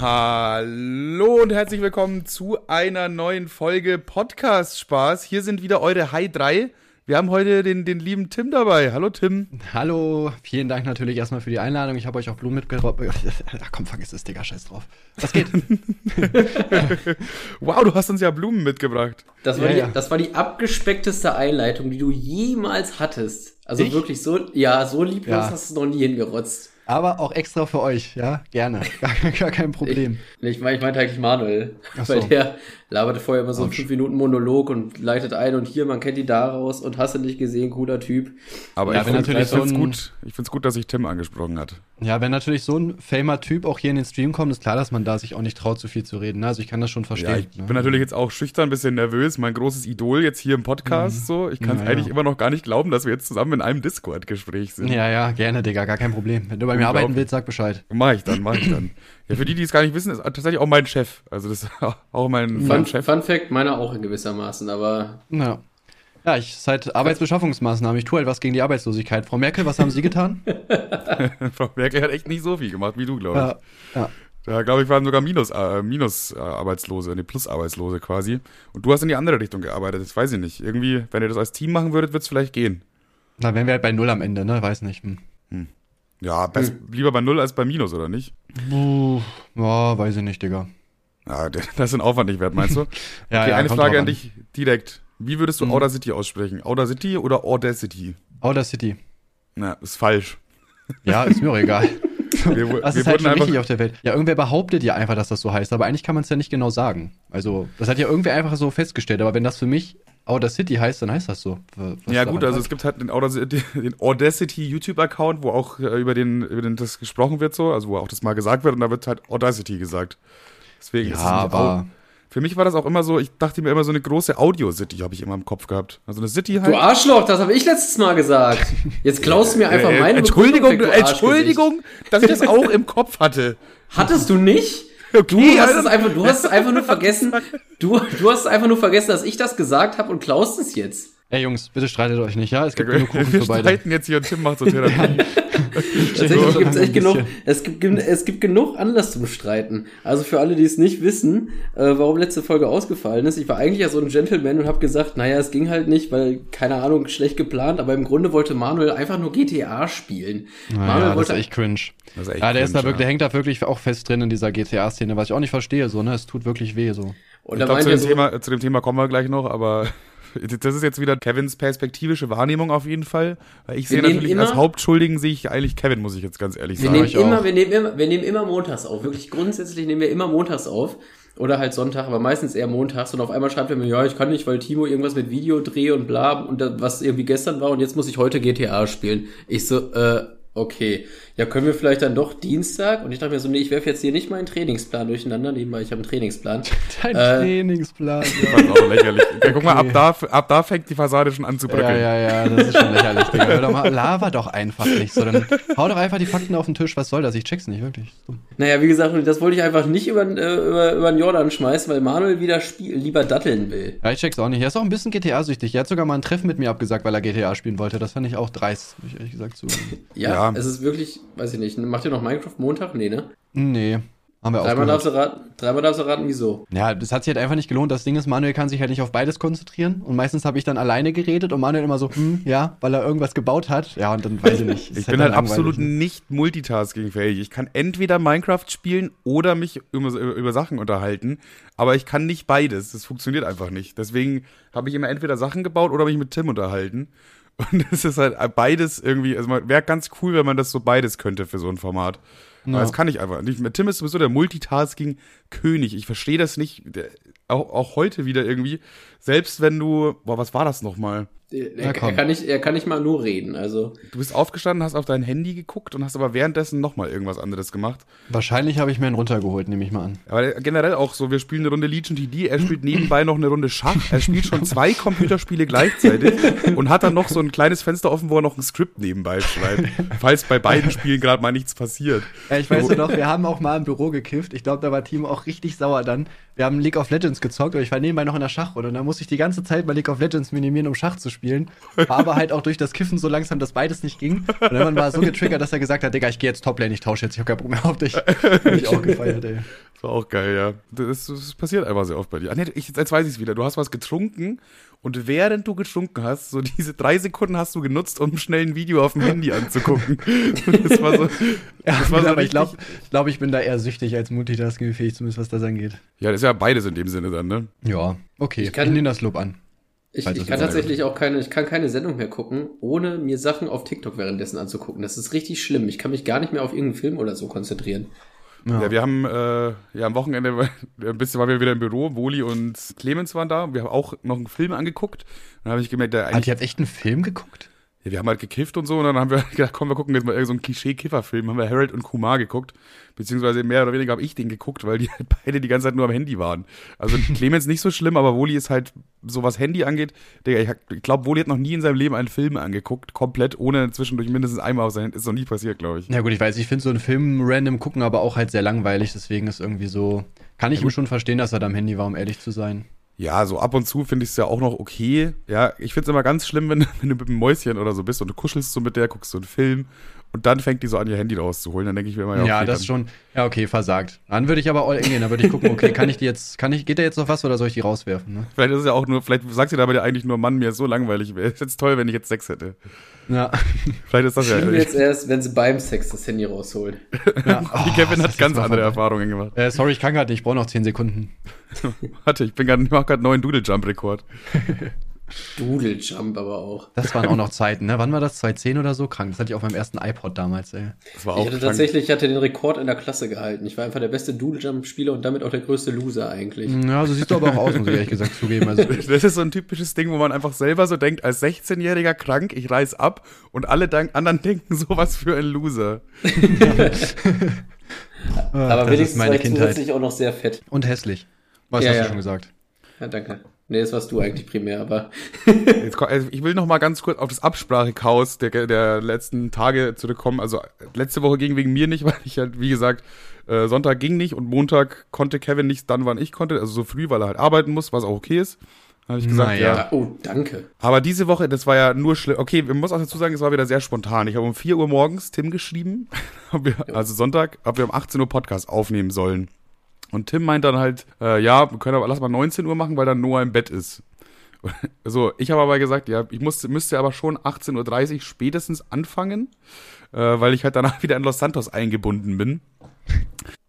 Hallo und herzlich willkommen zu einer neuen Folge Podcast Spaß. Hier sind wieder eure High 3. Wir haben heute den, den lieben Tim dabei. Hallo Tim. Hallo, vielen Dank natürlich erstmal für die Einladung. Ich habe euch auch Blumen mitgebracht. Ach komm, vergiss es, Digga, scheiß drauf. Was geht? wow, du hast uns ja Blumen mitgebracht. Das war, ja, die, ja. das war die abgespeckteste Einleitung, die du jemals hattest. Also ich? wirklich so, ja, so lieblos ja. hast du noch nie hingerotzt. Aber auch extra für euch, ja, gerne. Gar, gar kein Problem. Ich, ich meine ich meinte eigentlich Manuel. So. Weil der laberte vorher immer so einen 5 Minuten Monolog und leitet ein und hier, man kennt die daraus und hast du nicht gesehen, cooler Typ. Aber ja, ich finde es so gut, ich find's gut, dass sich Tim angesprochen hat. Ja, wenn natürlich so ein famer Typ auch hier in den Stream kommt, ist klar, dass man da sich auch nicht traut, so viel zu reden. Ne? Also ich kann das schon verstehen. Ja, ich ne? bin natürlich jetzt auch schüchtern, ein bisschen nervös. Mein großes Idol jetzt hier im Podcast. Mhm. So, ich kann es ja, eigentlich immer noch gar nicht glauben, dass wir jetzt zusammen in einem Discord-Gespräch sind. Ja, ja, gerne, Digga, gar kein Problem. Wenn du bei mir arbeiten willst, sag Bescheid. Mach ich dann, mach ich dann. Ja, für die, die es gar nicht wissen, ist tatsächlich auch mein Chef. Also das ist auch mein, mein Chef. Fun Fact, meiner auch in gewissermaßen, aber. Ja. Ja, ich seit Arbeitsbeschaffungsmaßnahmen. Ich tue halt was gegen die Arbeitslosigkeit. Frau Merkel, was haben Sie getan? Frau Merkel hat echt nicht so viel gemacht wie du, glaube ich. Ja, ja. Da glaube ich waren sogar Minus, äh, Minus äh, Arbeitslose, nee, Plus Arbeitslose quasi. Und du hast in die andere Richtung gearbeitet. Das weiß ich nicht. Irgendwie, wenn ihr das als Team machen würdet, wird es vielleicht gehen. Na, wären wir halt bei Null am Ende, ne? Weiß nicht. Hm. Hm. Ja, best, hm. lieber bei Null als bei Minus, oder nicht? Puh, ja, weiß ich nicht, Digga. Ja, das ist ein Aufwand nicht wert, meinst du? ja, okay, ja, eine Frage an dich direkt. Wie würdest du mhm. Audacity aussprechen? Audacity oder Audacity? Audacity. Na, ist falsch. Ja, ist mir auch egal. Wir, das wir ist halt schon wichtig auf der Welt. Ja, irgendwer behauptet ja einfach, dass das so heißt, aber eigentlich kann man es ja nicht genau sagen. Also, das hat ja irgendwer einfach so festgestellt, aber wenn das für mich Audacity heißt, dann heißt das so. Was ja, gut, also hat. es gibt halt den Audacity, den Audacity YouTube-Account, wo auch äh, über, den, über den das gesprochen wird, so, also wo auch das mal gesagt wird und da wird halt Audacity gesagt. Deswegen ja, ist es aber für mich war das auch immer so, ich dachte mir immer so eine große Audio-City habe ich immer im Kopf gehabt. Also eine City halt. Du Arschloch, das habe ich letztes Mal gesagt. Jetzt klaust du mir einfach meine Entschuldigung, Begründung, Entschuldigung, dass ich das auch im Kopf hatte. Hattest du nicht? Okay, du hast es einfach, du hast es einfach nur vergessen. Du, du hast es einfach nur vergessen, dass ich das gesagt habe und klaust es jetzt. Ey Jungs, bitte streitet euch nicht, ja? Es gibt genug Kuchen für beide. Wir streiten jetzt hier und Tim macht so Therapie. Tatsächlich gibt es echt genug, es gibt, es gibt genug Anlass zum Streiten. Also für alle, die es nicht wissen, äh, warum letzte Folge ausgefallen ist. Ich war eigentlich ja so ein Gentleman und habe gesagt, naja, es ging halt nicht, weil, keine Ahnung, schlecht geplant, aber im Grunde wollte Manuel einfach nur GTA spielen. Naja, Manuel wollte, das ist echt cringe. Das ist echt ja, der cringe, ist da wirklich, der hängt da wirklich auch fest drin in dieser GTA-Szene, was ich auch nicht verstehe, so, ne? Es tut wirklich weh, so. Und ich glaub, zu, dem so, Thema, zu dem Thema kommen wir gleich noch, aber das ist jetzt wieder Kevins perspektivische Wahrnehmung auf jeden Fall. Weil ich sehe natürlich immer, als Hauptschuldigen sehe ich eigentlich Kevin, muss ich jetzt ganz ehrlich wir sagen. Nehmen immer, wir, nehmen immer, wir nehmen immer montags auf. Wirklich grundsätzlich nehmen wir immer montags auf. Oder halt Sonntag, aber meistens eher montags. Und auf einmal schreibt er mir, ja, ich kann nicht, weil Timo irgendwas mit Video drehe und bla und was irgendwie gestern war und jetzt muss ich heute GTA spielen. Ich so, äh, okay ja, können wir vielleicht dann doch Dienstag? Und ich dachte mir so, nee, ich werfe jetzt hier nicht meinen Trainingsplan durcheinander, nebenbei, ich habe einen Trainingsplan. Dein äh, Trainingsplan, ja. Das ist auch lächerlich. Okay. Guck mal, ab da, ab da fängt die Fassade schon an zu bröckeln. Ja, ja, ja, das ist schon lächerlich, Digga. Hör doch mal, laber doch einfach nicht so. Dann hau doch einfach die Fakten auf den Tisch, was soll das? Ich check's nicht, wirklich. Naja, wie gesagt, das wollte ich einfach nicht über, äh, über, über den Jordan schmeißen, weil Manuel wieder spiel, lieber datteln will. Ja, ich check's auch nicht. Er ist auch ein bisschen GTA-süchtig. Er hat sogar mal ein Treffen mit mir abgesagt, weil er GTA spielen wollte. Das fand ich auch dreist, muss ich ehrlich gesagt so. ja, ja, es ist wirklich, weiß ich nicht, macht ihr noch Minecraft Montag? Nee, ne? Nee. Haben wir dreimal, darfst du raten, dreimal darfst du raten, wieso? Ja, das hat sich halt einfach nicht gelohnt. Das Ding ist, Manuel kann sich halt nicht auf beides konzentrieren. Und meistens habe ich dann alleine geredet und Manuel immer so, hm, ja, weil er irgendwas gebaut hat. Ja, und dann weiß ich nicht. ich bin halt, halt absolut ne? nicht multitaskingfähig. Ich kann entweder Minecraft spielen oder mich über, über Sachen unterhalten. Aber ich kann nicht beides. Das funktioniert einfach nicht. Deswegen habe ich immer entweder Sachen gebaut oder mich mit Tim unterhalten. Und es ist halt beides irgendwie, also wäre ganz cool, wenn man das so beides könnte für so ein Format. Ja. Aber das kann ich einfach nicht. Tim ist sowieso der Multitasking-König. Ich verstehe das nicht. Auch, auch heute wieder irgendwie. Selbst wenn du, boah, was war das nochmal? Er, er, kann nicht, er kann nicht mal nur reden, also. Du bist aufgestanden, hast auf dein Handy geguckt und hast aber währenddessen nochmal irgendwas anderes gemacht. Wahrscheinlich habe ich mir einen runtergeholt, nehme ich mal an. Aber generell auch so, wir spielen eine Runde Legion TD, er spielt nebenbei noch eine Runde Schach, er spielt schon zwei Computerspiele gleichzeitig und hat dann noch so ein kleines Fenster offen, wo er noch ein Skript nebenbei schreibt, falls bei beiden Spielen gerade mal nichts passiert. Ja, ich weiß ja noch, wir haben auch mal im Büro gekifft, ich glaube, da war Timo auch richtig sauer dann. Wir haben League of Legends gezockt und ich war nebenbei noch in der Schachrunde und dann musste ich die ganze Zeit bei League of Legends minimieren, um Schach zu spielen. War aber halt auch durch das Kiffen so langsam, dass beides nicht ging. Und dann war er so getriggert, dass er gesagt hat, Digga, ich gehe jetzt Toplane, ich tausche jetzt, ich hab keinen Bock mehr auf dich. Hab ich auch gefeiert, ey. Das war auch geil, ja. Das, das passiert einfach sehr oft bei dir. Ah, nee, ich, jetzt weiß ich es wieder. Du hast was getrunken und während du getrunken hast, so diese drei Sekunden hast du genutzt, um schnell ein Video auf dem Handy anzugucken. das war so. Das war so aber ich glaube, ich, glaub, ich bin da eher süchtig als multitaskingfähig, zumindest was das angeht. Ja, das ist ja beides in dem Sinne dann, ne? Ja, okay. Ich, kann, ich nehme das Lob an. Ich, ich kann tatsächlich auch keine, ich kann keine Sendung mehr gucken, ohne mir Sachen auf TikTok währenddessen anzugucken. Das ist richtig schlimm. Ich kann mich gar nicht mehr auf irgendeinen Film oder so konzentrieren. Ja. ja, wir haben äh, ja am Wochenende ein bisschen waren wir wieder im Büro. Woli und Clemens waren da. Wir haben auch noch einen Film angeguckt. Dann habe ich gemerkt, der eigentlich. Ah, ihr habt echt einen Film geguckt? Ja, wir haben halt gekifft und so und dann haben wir gedacht, komm, wir gucken jetzt mal irgendeinen so einen Klischee-Kiffer-Film. Haben wir Harold und Kumar geguckt. Beziehungsweise mehr oder weniger habe ich den geguckt, weil die halt beide die ganze Zeit nur am Handy waren. Also Clemens nicht so schlimm, aber Woli ist halt, so was Handy angeht, Digga, ich, ich glaube, Woli hat noch nie in seinem Leben einen Film angeguckt, komplett, ohne zwischendurch mindestens einmal auf sein Handy. Ist noch nie passiert, glaube ich. Ja gut, ich weiß, ich finde so einen Film random gucken aber auch halt sehr langweilig, deswegen ist irgendwie so, kann ich ja, ihm schon verstehen, dass er da am Handy war, um ehrlich zu sein. Ja, so ab und zu finde ich es ja auch noch okay. Ja, ich finde es immer ganz schlimm, wenn, wenn, du mit einem Mäuschen oder so bist und du kuschelst so mit der, guckst so einen Film und dann fängt die so an, ihr Handy rauszuholen. Dann denke ich mir immer, ja, okay, Ja, das schon. Ja, okay, versagt. Dann würde ich aber all in gehen. Dann würde ich gucken, okay, kann ich die jetzt, kann ich, geht da jetzt noch was oder soll ich die rauswerfen? Ne? Vielleicht ist es ja auch nur, vielleicht sagt sie dabei ja eigentlich nur, Mann, mir ist so langweilig. Wäre jetzt toll, wenn ich jetzt Sex hätte. Ja. Vielleicht ist das ja. Schlimm jetzt erst, wenn sie beim Sex das Handy rausholen. Ja. Oh, die Kevin hat ganz andere Erfahrungen gemacht. Äh, sorry, ich kann gerade nicht, ich brauche noch 10 Sekunden. Warte, ich bin gerade, ich mache gerade neuen Doodle Jump Rekord. Doodle Jump aber auch. Das waren auch noch Zeiten, ne? Wann war das? 2010 oder so? Krank. Das hatte ich auf meinem ersten iPod damals, ey. Das war auch ich hatte krank. tatsächlich, ich hatte den Rekord in der Klasse gehalten. Ich war einfach der beste Doodle Jump Spieler und damit auch der größte Loser eigentlich. Ja, so siehst du aber auch aus, muss ich ehrlich gesagt zugeben. Also das ist so ein typisches Ding, wo man einfach selber so denkt, als 16-Jähriger krank, ich reiß ab und alle anderen denken, sowas für ein Loser. aber das wenigstens war ich zusätzlich auch noch sehr fett. Und hässlich. Was ja, hast ja. du schon gesagt? Ja, danke. Nee, das warst du eigentlich primär, aber. Jetzt, also ich will noch mal ganz kurz auf das Absprachechaos der, der letzten Tage zurückkommen. Also letzte Woche ging wegen mir nicht, weil ich halt, wie gesagt, äh, Sonntag ging nicht und Montag konnte Kevin nicht dann, wann ich konnte. Also so früh, weil er halt arbeiten muss, was auch okay ist. Habe ich gesagt, naja. ja. Oh, danke. Aber diese Woche, das war ja nur schlimm. Okay, wir muss auch dazu sagen, es war wieder sehr spontan. Ich habe um 4 Uhr morgens Tim geschrieben, also Sonntag, ob wir um 18 Uhr Podcast aufnehmen sollen. Und Tim meint dann halt, äh, ja, wir können aber lass mal 19 Uhr machen, weil dann Noah im Bett ist. So, ich habe aber gesagt, ja, ich musste, müsste aber schon 18.30 Uhr spätestens anfangen, äh, weil ich halt danach wieder in Los Santos eingebunden bin.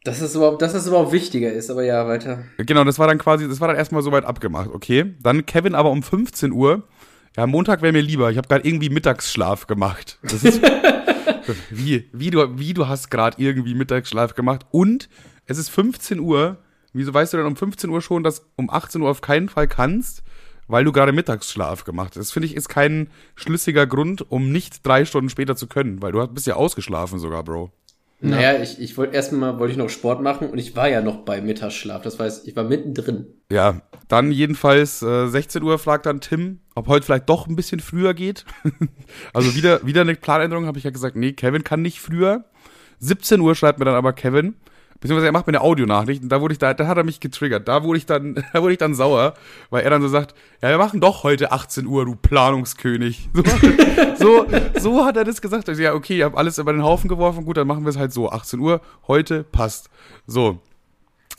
Dass es überhaupt, dass es überhaupt wichtiger ist, aber ja, weiter. Genau, das war dann quasi, das war dann erstmal soweit abgemacht, okay. Dann Kevin aber um 15 Uhr. Ja, Montag wäre mir lieber. Ich habe gerade irgendwie Mittagsschlaf gemacht. Das ist, wie, wie du, wie du hast gerade irgendwie Mittagsschlaf gemacht und es ist 15 Uhr. Wieso weißt du denn um 15 Uhr schon, dass um 18 Uhr auf keinen Fall kannst, weil du gerade Mittagsschlaf gemacht hast? Das finde ich ist kein schlüssiger Grund, um nicht drei Stunden später zu können, weil du bist ja ausgeschlafen sogar, Bro. Naja, ich, ich wollte erstmal wollte ich noch Sport machen und ich war ja noch bei Mittagsschlaf. Das heißt, ich war mittendrin. Ja, dann jedenfalls äh, 16 Uhr fragt dann Tim, ob heute vielleicht doch ein bisschen früher geht. also wieder, wieder eine Planänderung, habe ich ja gesagt, nee, Kevin kann nicht früher. 17 Uhr schreibt mir dann aber Kevin, Beziehungsweise er macht mir eine Audionachricht und da wurde ich da, da hat er mich getriggert. Da wurde ich dann, da wurde ich dann sauer, weil er dann so sagt, ja, wir machen doch heute 18 Uhr, du Planungskönig. So, so, so hat er das gesagt. Also, ja, okay, ich habe alles über den Haufen geworfen, gut, dann machen wir es halt so. 18 Uhr, heute passt. So.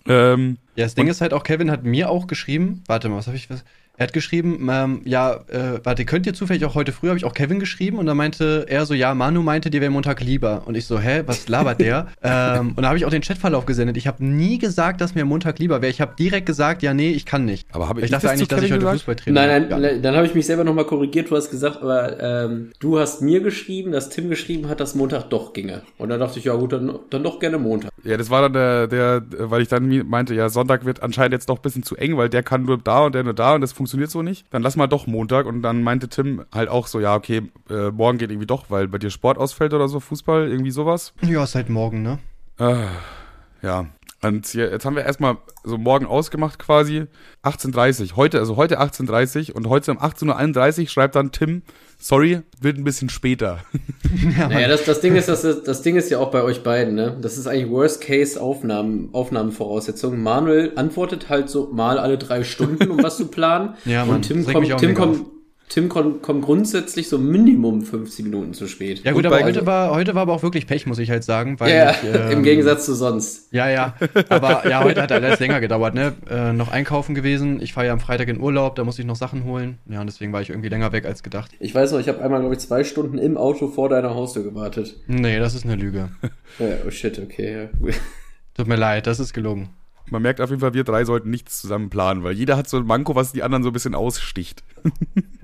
Ähm, ja, das Ding ist halt auch, Kevin hat mir auch geschrieben, warte mal, was habe ich, was, er hat geschrieben, ähm, ja, äh, warte, könnt ihr zufällig auch heute früh, habe ich auch Kevin geschrieben und dann meinte er so, ja, Manu meinte, dir wäre Montag lieber. Und ich so, hä, was labert der? ähm, und da habe ich auch den Chatverlauf gesendet. Ich habe nie gesagt, dass mir Montag lieber wäre. Ich habe direkt gesagt, ja, nee, ich kann nicht. Aber habe ich, ich dachte eigentlich, dass ich heute Fußball trainiere. Nein, nein, nein dann habe ich mich selber nochmal korrigiert. Du hast gesagt, aber ähm, du hast mir geschrieben, dass Tim geschrieben hat, dass Montag doch ginge. Und dann dachte ich, ja gut, dann, dann doch gerne Montag. Ja, das war dann der, der, weil ich dann meinte, ja, Sonntag wird anscheinend jetzt doch ein bisschen zu eng, weil der kann nur da und der nur da und das funktioniert so nicht. Dann dann lass mal doch Montag. Und dann meinte Tim halt auch so, ja, okay, äh, morgen geht irgendwie doch, weil bei dir Sport ausfällt oder so, Fußball, irgendwie sowas. Ja, ist halt morgen, ne? Äh, ja. Und hier, jetzt haben wir erstmal so morgen ausgemacht quasi. 18.30 Heute, also heute 18.30 und heute um 18.31 Uhr schreibt dann Tim, sorry, wird ein bisschen später. ja, naja, das, das, Ding ist, das, das Ding ist ja auch bei euch beiden, ne? Das ist eigentlich Worst-Case-Aufnahmen, Aufnahmenvoraussetzungen. Manuel antwortet halt so mal alle drei Stunden, um was zu planen. ja, Mann, und Tim kommt, Tim kommt, Tim kommt komm grundsätzlich so Minimum 15 Minuten zu spät. Ja gut, aber heute war, heute war aber auch wirklich Pech, muss ich halt sagen. Weil Ja, ich, ähm, im Gegensatz zu sonst. Ja, ja. Aber ja, heute hat alles länger gedauert, ne? Äh, noch einkaufen gewesen. Ich fahre ja am Freitag in Urlaub, da muss ich noch Sachen holen. Ja, und deswegen war ich irgendwie länger weg als gedacht. Ich weiß noch, ich habe einmal, glaube ich, zwei Stunden im Auto vor deiner Haustür gewartet. Nee, das ist eine Lüge. Ja, oh shit, okay. Ja. Tut mir leid, das ist gelogen. Man merkt auf jeden Fall, wir drei sollten nichts zusammen planen, weil jeder hat so ein Manko, was die anderen so ein bisschen aussticht.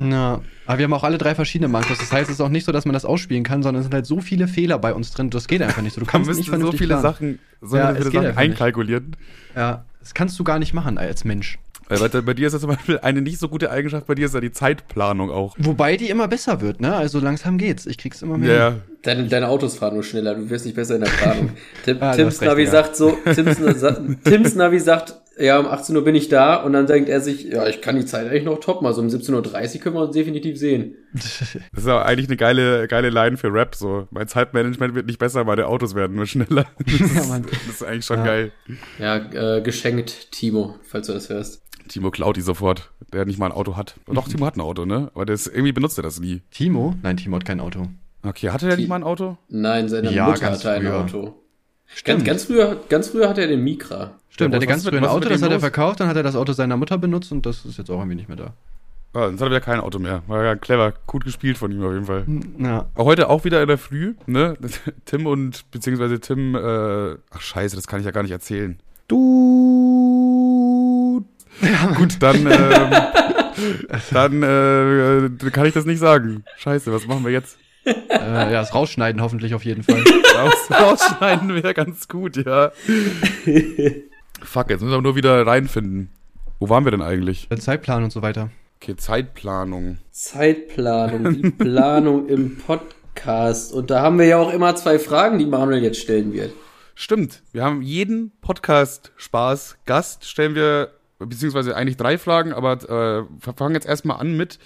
Ja, aber wir haben auch alle drei verschiedene Mankos. Das heißt, es ist auch nicht so, dass man das ausspielen kann, sondern es sind halt so viele Fehler bei uns drin. Das geht einfach nicht so. Du kannst nicht so viele planen. Sachen, so Ja, viele Sachen einkalkulieren. Ja, das kannst du gar nicht machen als Mensch. Weil bei, bei dir ist ja zum Beispiel eine nicht so gute Eigenschaft, bei dir ist ja die Zeitplanung auch. Wobei die immer besser wird, ne? Also langsam geht's. Ich krieg's immer mehr. Ja. Deine, deine Autos fahren nur schneller, du wirst nicht besser in der Planung. Tim, Ah, Tims recht, Navi ja. sagt so, Tims, sa- Tims Navi sagt, ja, um 18 Uhr bin ich da und dann denkt er sich, ja, ich kann die Zeit eigentlich noch toppen, also um 17.30 Uhr können wir uns definitiv sehen. das ist ja eigentlich eine geile, geile Line für Rap. So, mein Zeitmanagement wird nicht besser, meine Autos werden nur schneller. Das ist, Ja, Mann. das ist eigentlich schon Ja. geil. Ja, äh, geschenkt, Timo, falls du das hörst. Timo klaut die sofort, der nicht mal ein Auto hat. Doch, Timo hat ein Auto, ne? Aber das, irgendwie benutzt er das nie. Timo? Nein, Timo hat kein Auto. Okay, hatte der Ti- nicht mal ein Auto? Nein, seine Ja, Mutter hatte ein früher. Auto. Ganz, ganz früher, ganz früher hatte er den Mikra. Stimmt, Ja, er hatte ganz mit- früh ein Auto, das hat er verkauft, dann hat er das Auto seiner Mutter benutzt und das ist jetzt auch irgendwie nicht mehr da. Ah, jetzt hat er wieder kein Auto mehr. War ja clever, gut gespielt von ihm auf jeden Fall. Ja. Auch Heute auch wieder in der Früh, ne? Tim und, beziehungsweise Tim, äh, ach scheiße, das kann ich ja gar nicht erzählen. Du. Gut, dann, ähm, dann äh, kann ich das nicht sagen. Scheiße, was machen wir jetzt? äh, ja, das Rausschneiden hoffentlich auf jeden Fall. Raus, rausschneiden wäre ganz gut, ja. Fuck, jetzt müssen wir nur wieder reinfinden. Wo waren wir denn eigentlich? Zeitplan und so weiter. Okay, Zeitplanung. Zeitplanung, die Planung im Podcast. Und da haben wir ja auch immer zwei Fragen, die Manuel jetzt stellen wird. Stimmt, wir haben jeden Podcast Spaß Gast stellen wir beziehungsweise eigentlich drei Fragen, aber äh, wir fangen jetzt erstmal an mit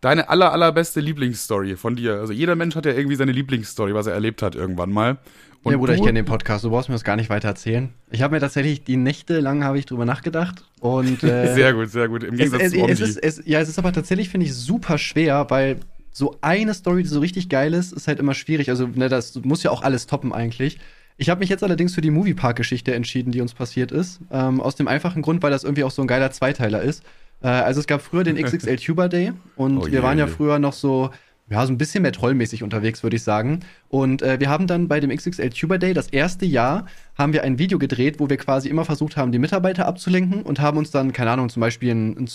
deine aller allerbeste Lieblingsstory von dir. Also jeder Mensch hat ja irgendwie seine Lieblingsstory, was er erlebt hat irgendwann mal. Und ja, Bruder, ich kenne den Podcast, du brauchst mir das gar nicht weiter erzählen. Ich habe mir tatsächlich die Nächte lang habe ich drüber nachgedacht und äh, sehr gut, sehr gut. Im es, Gegensatz es, zu Omdi. es ist, es, ja, es ist aber tatsächlich, finde ich, super schwer, weil so eine Story, die so richtig geil ist, ist halt immer schwierig. Also, ne, das muss ja auch alles toppen eigentlich. Ich habe mich jetzt allerdings für die Moviepark-Geschichte entschieden, die uns passiert ist. Ähm, aus dem einfachen Grund, weil das irgendwie auch so ein geiler Zweiteiler ist. Äh, also es gab früher den XXL Tuber Day und Oh je, wir waren ja je. früher noch so, ja, so ein bisschen mehr trollmäßig unterwegs, würde ich sagen. Und äh, wir haben dann bei dem XXL Tuber Day das erste Jahr haben wir ein Video gedreht, wo wir quasi immer versucht haben, die Mitarbeiter abzulenken und haben uns dann, keine Ahnung, zum Beispiel, ein, ein,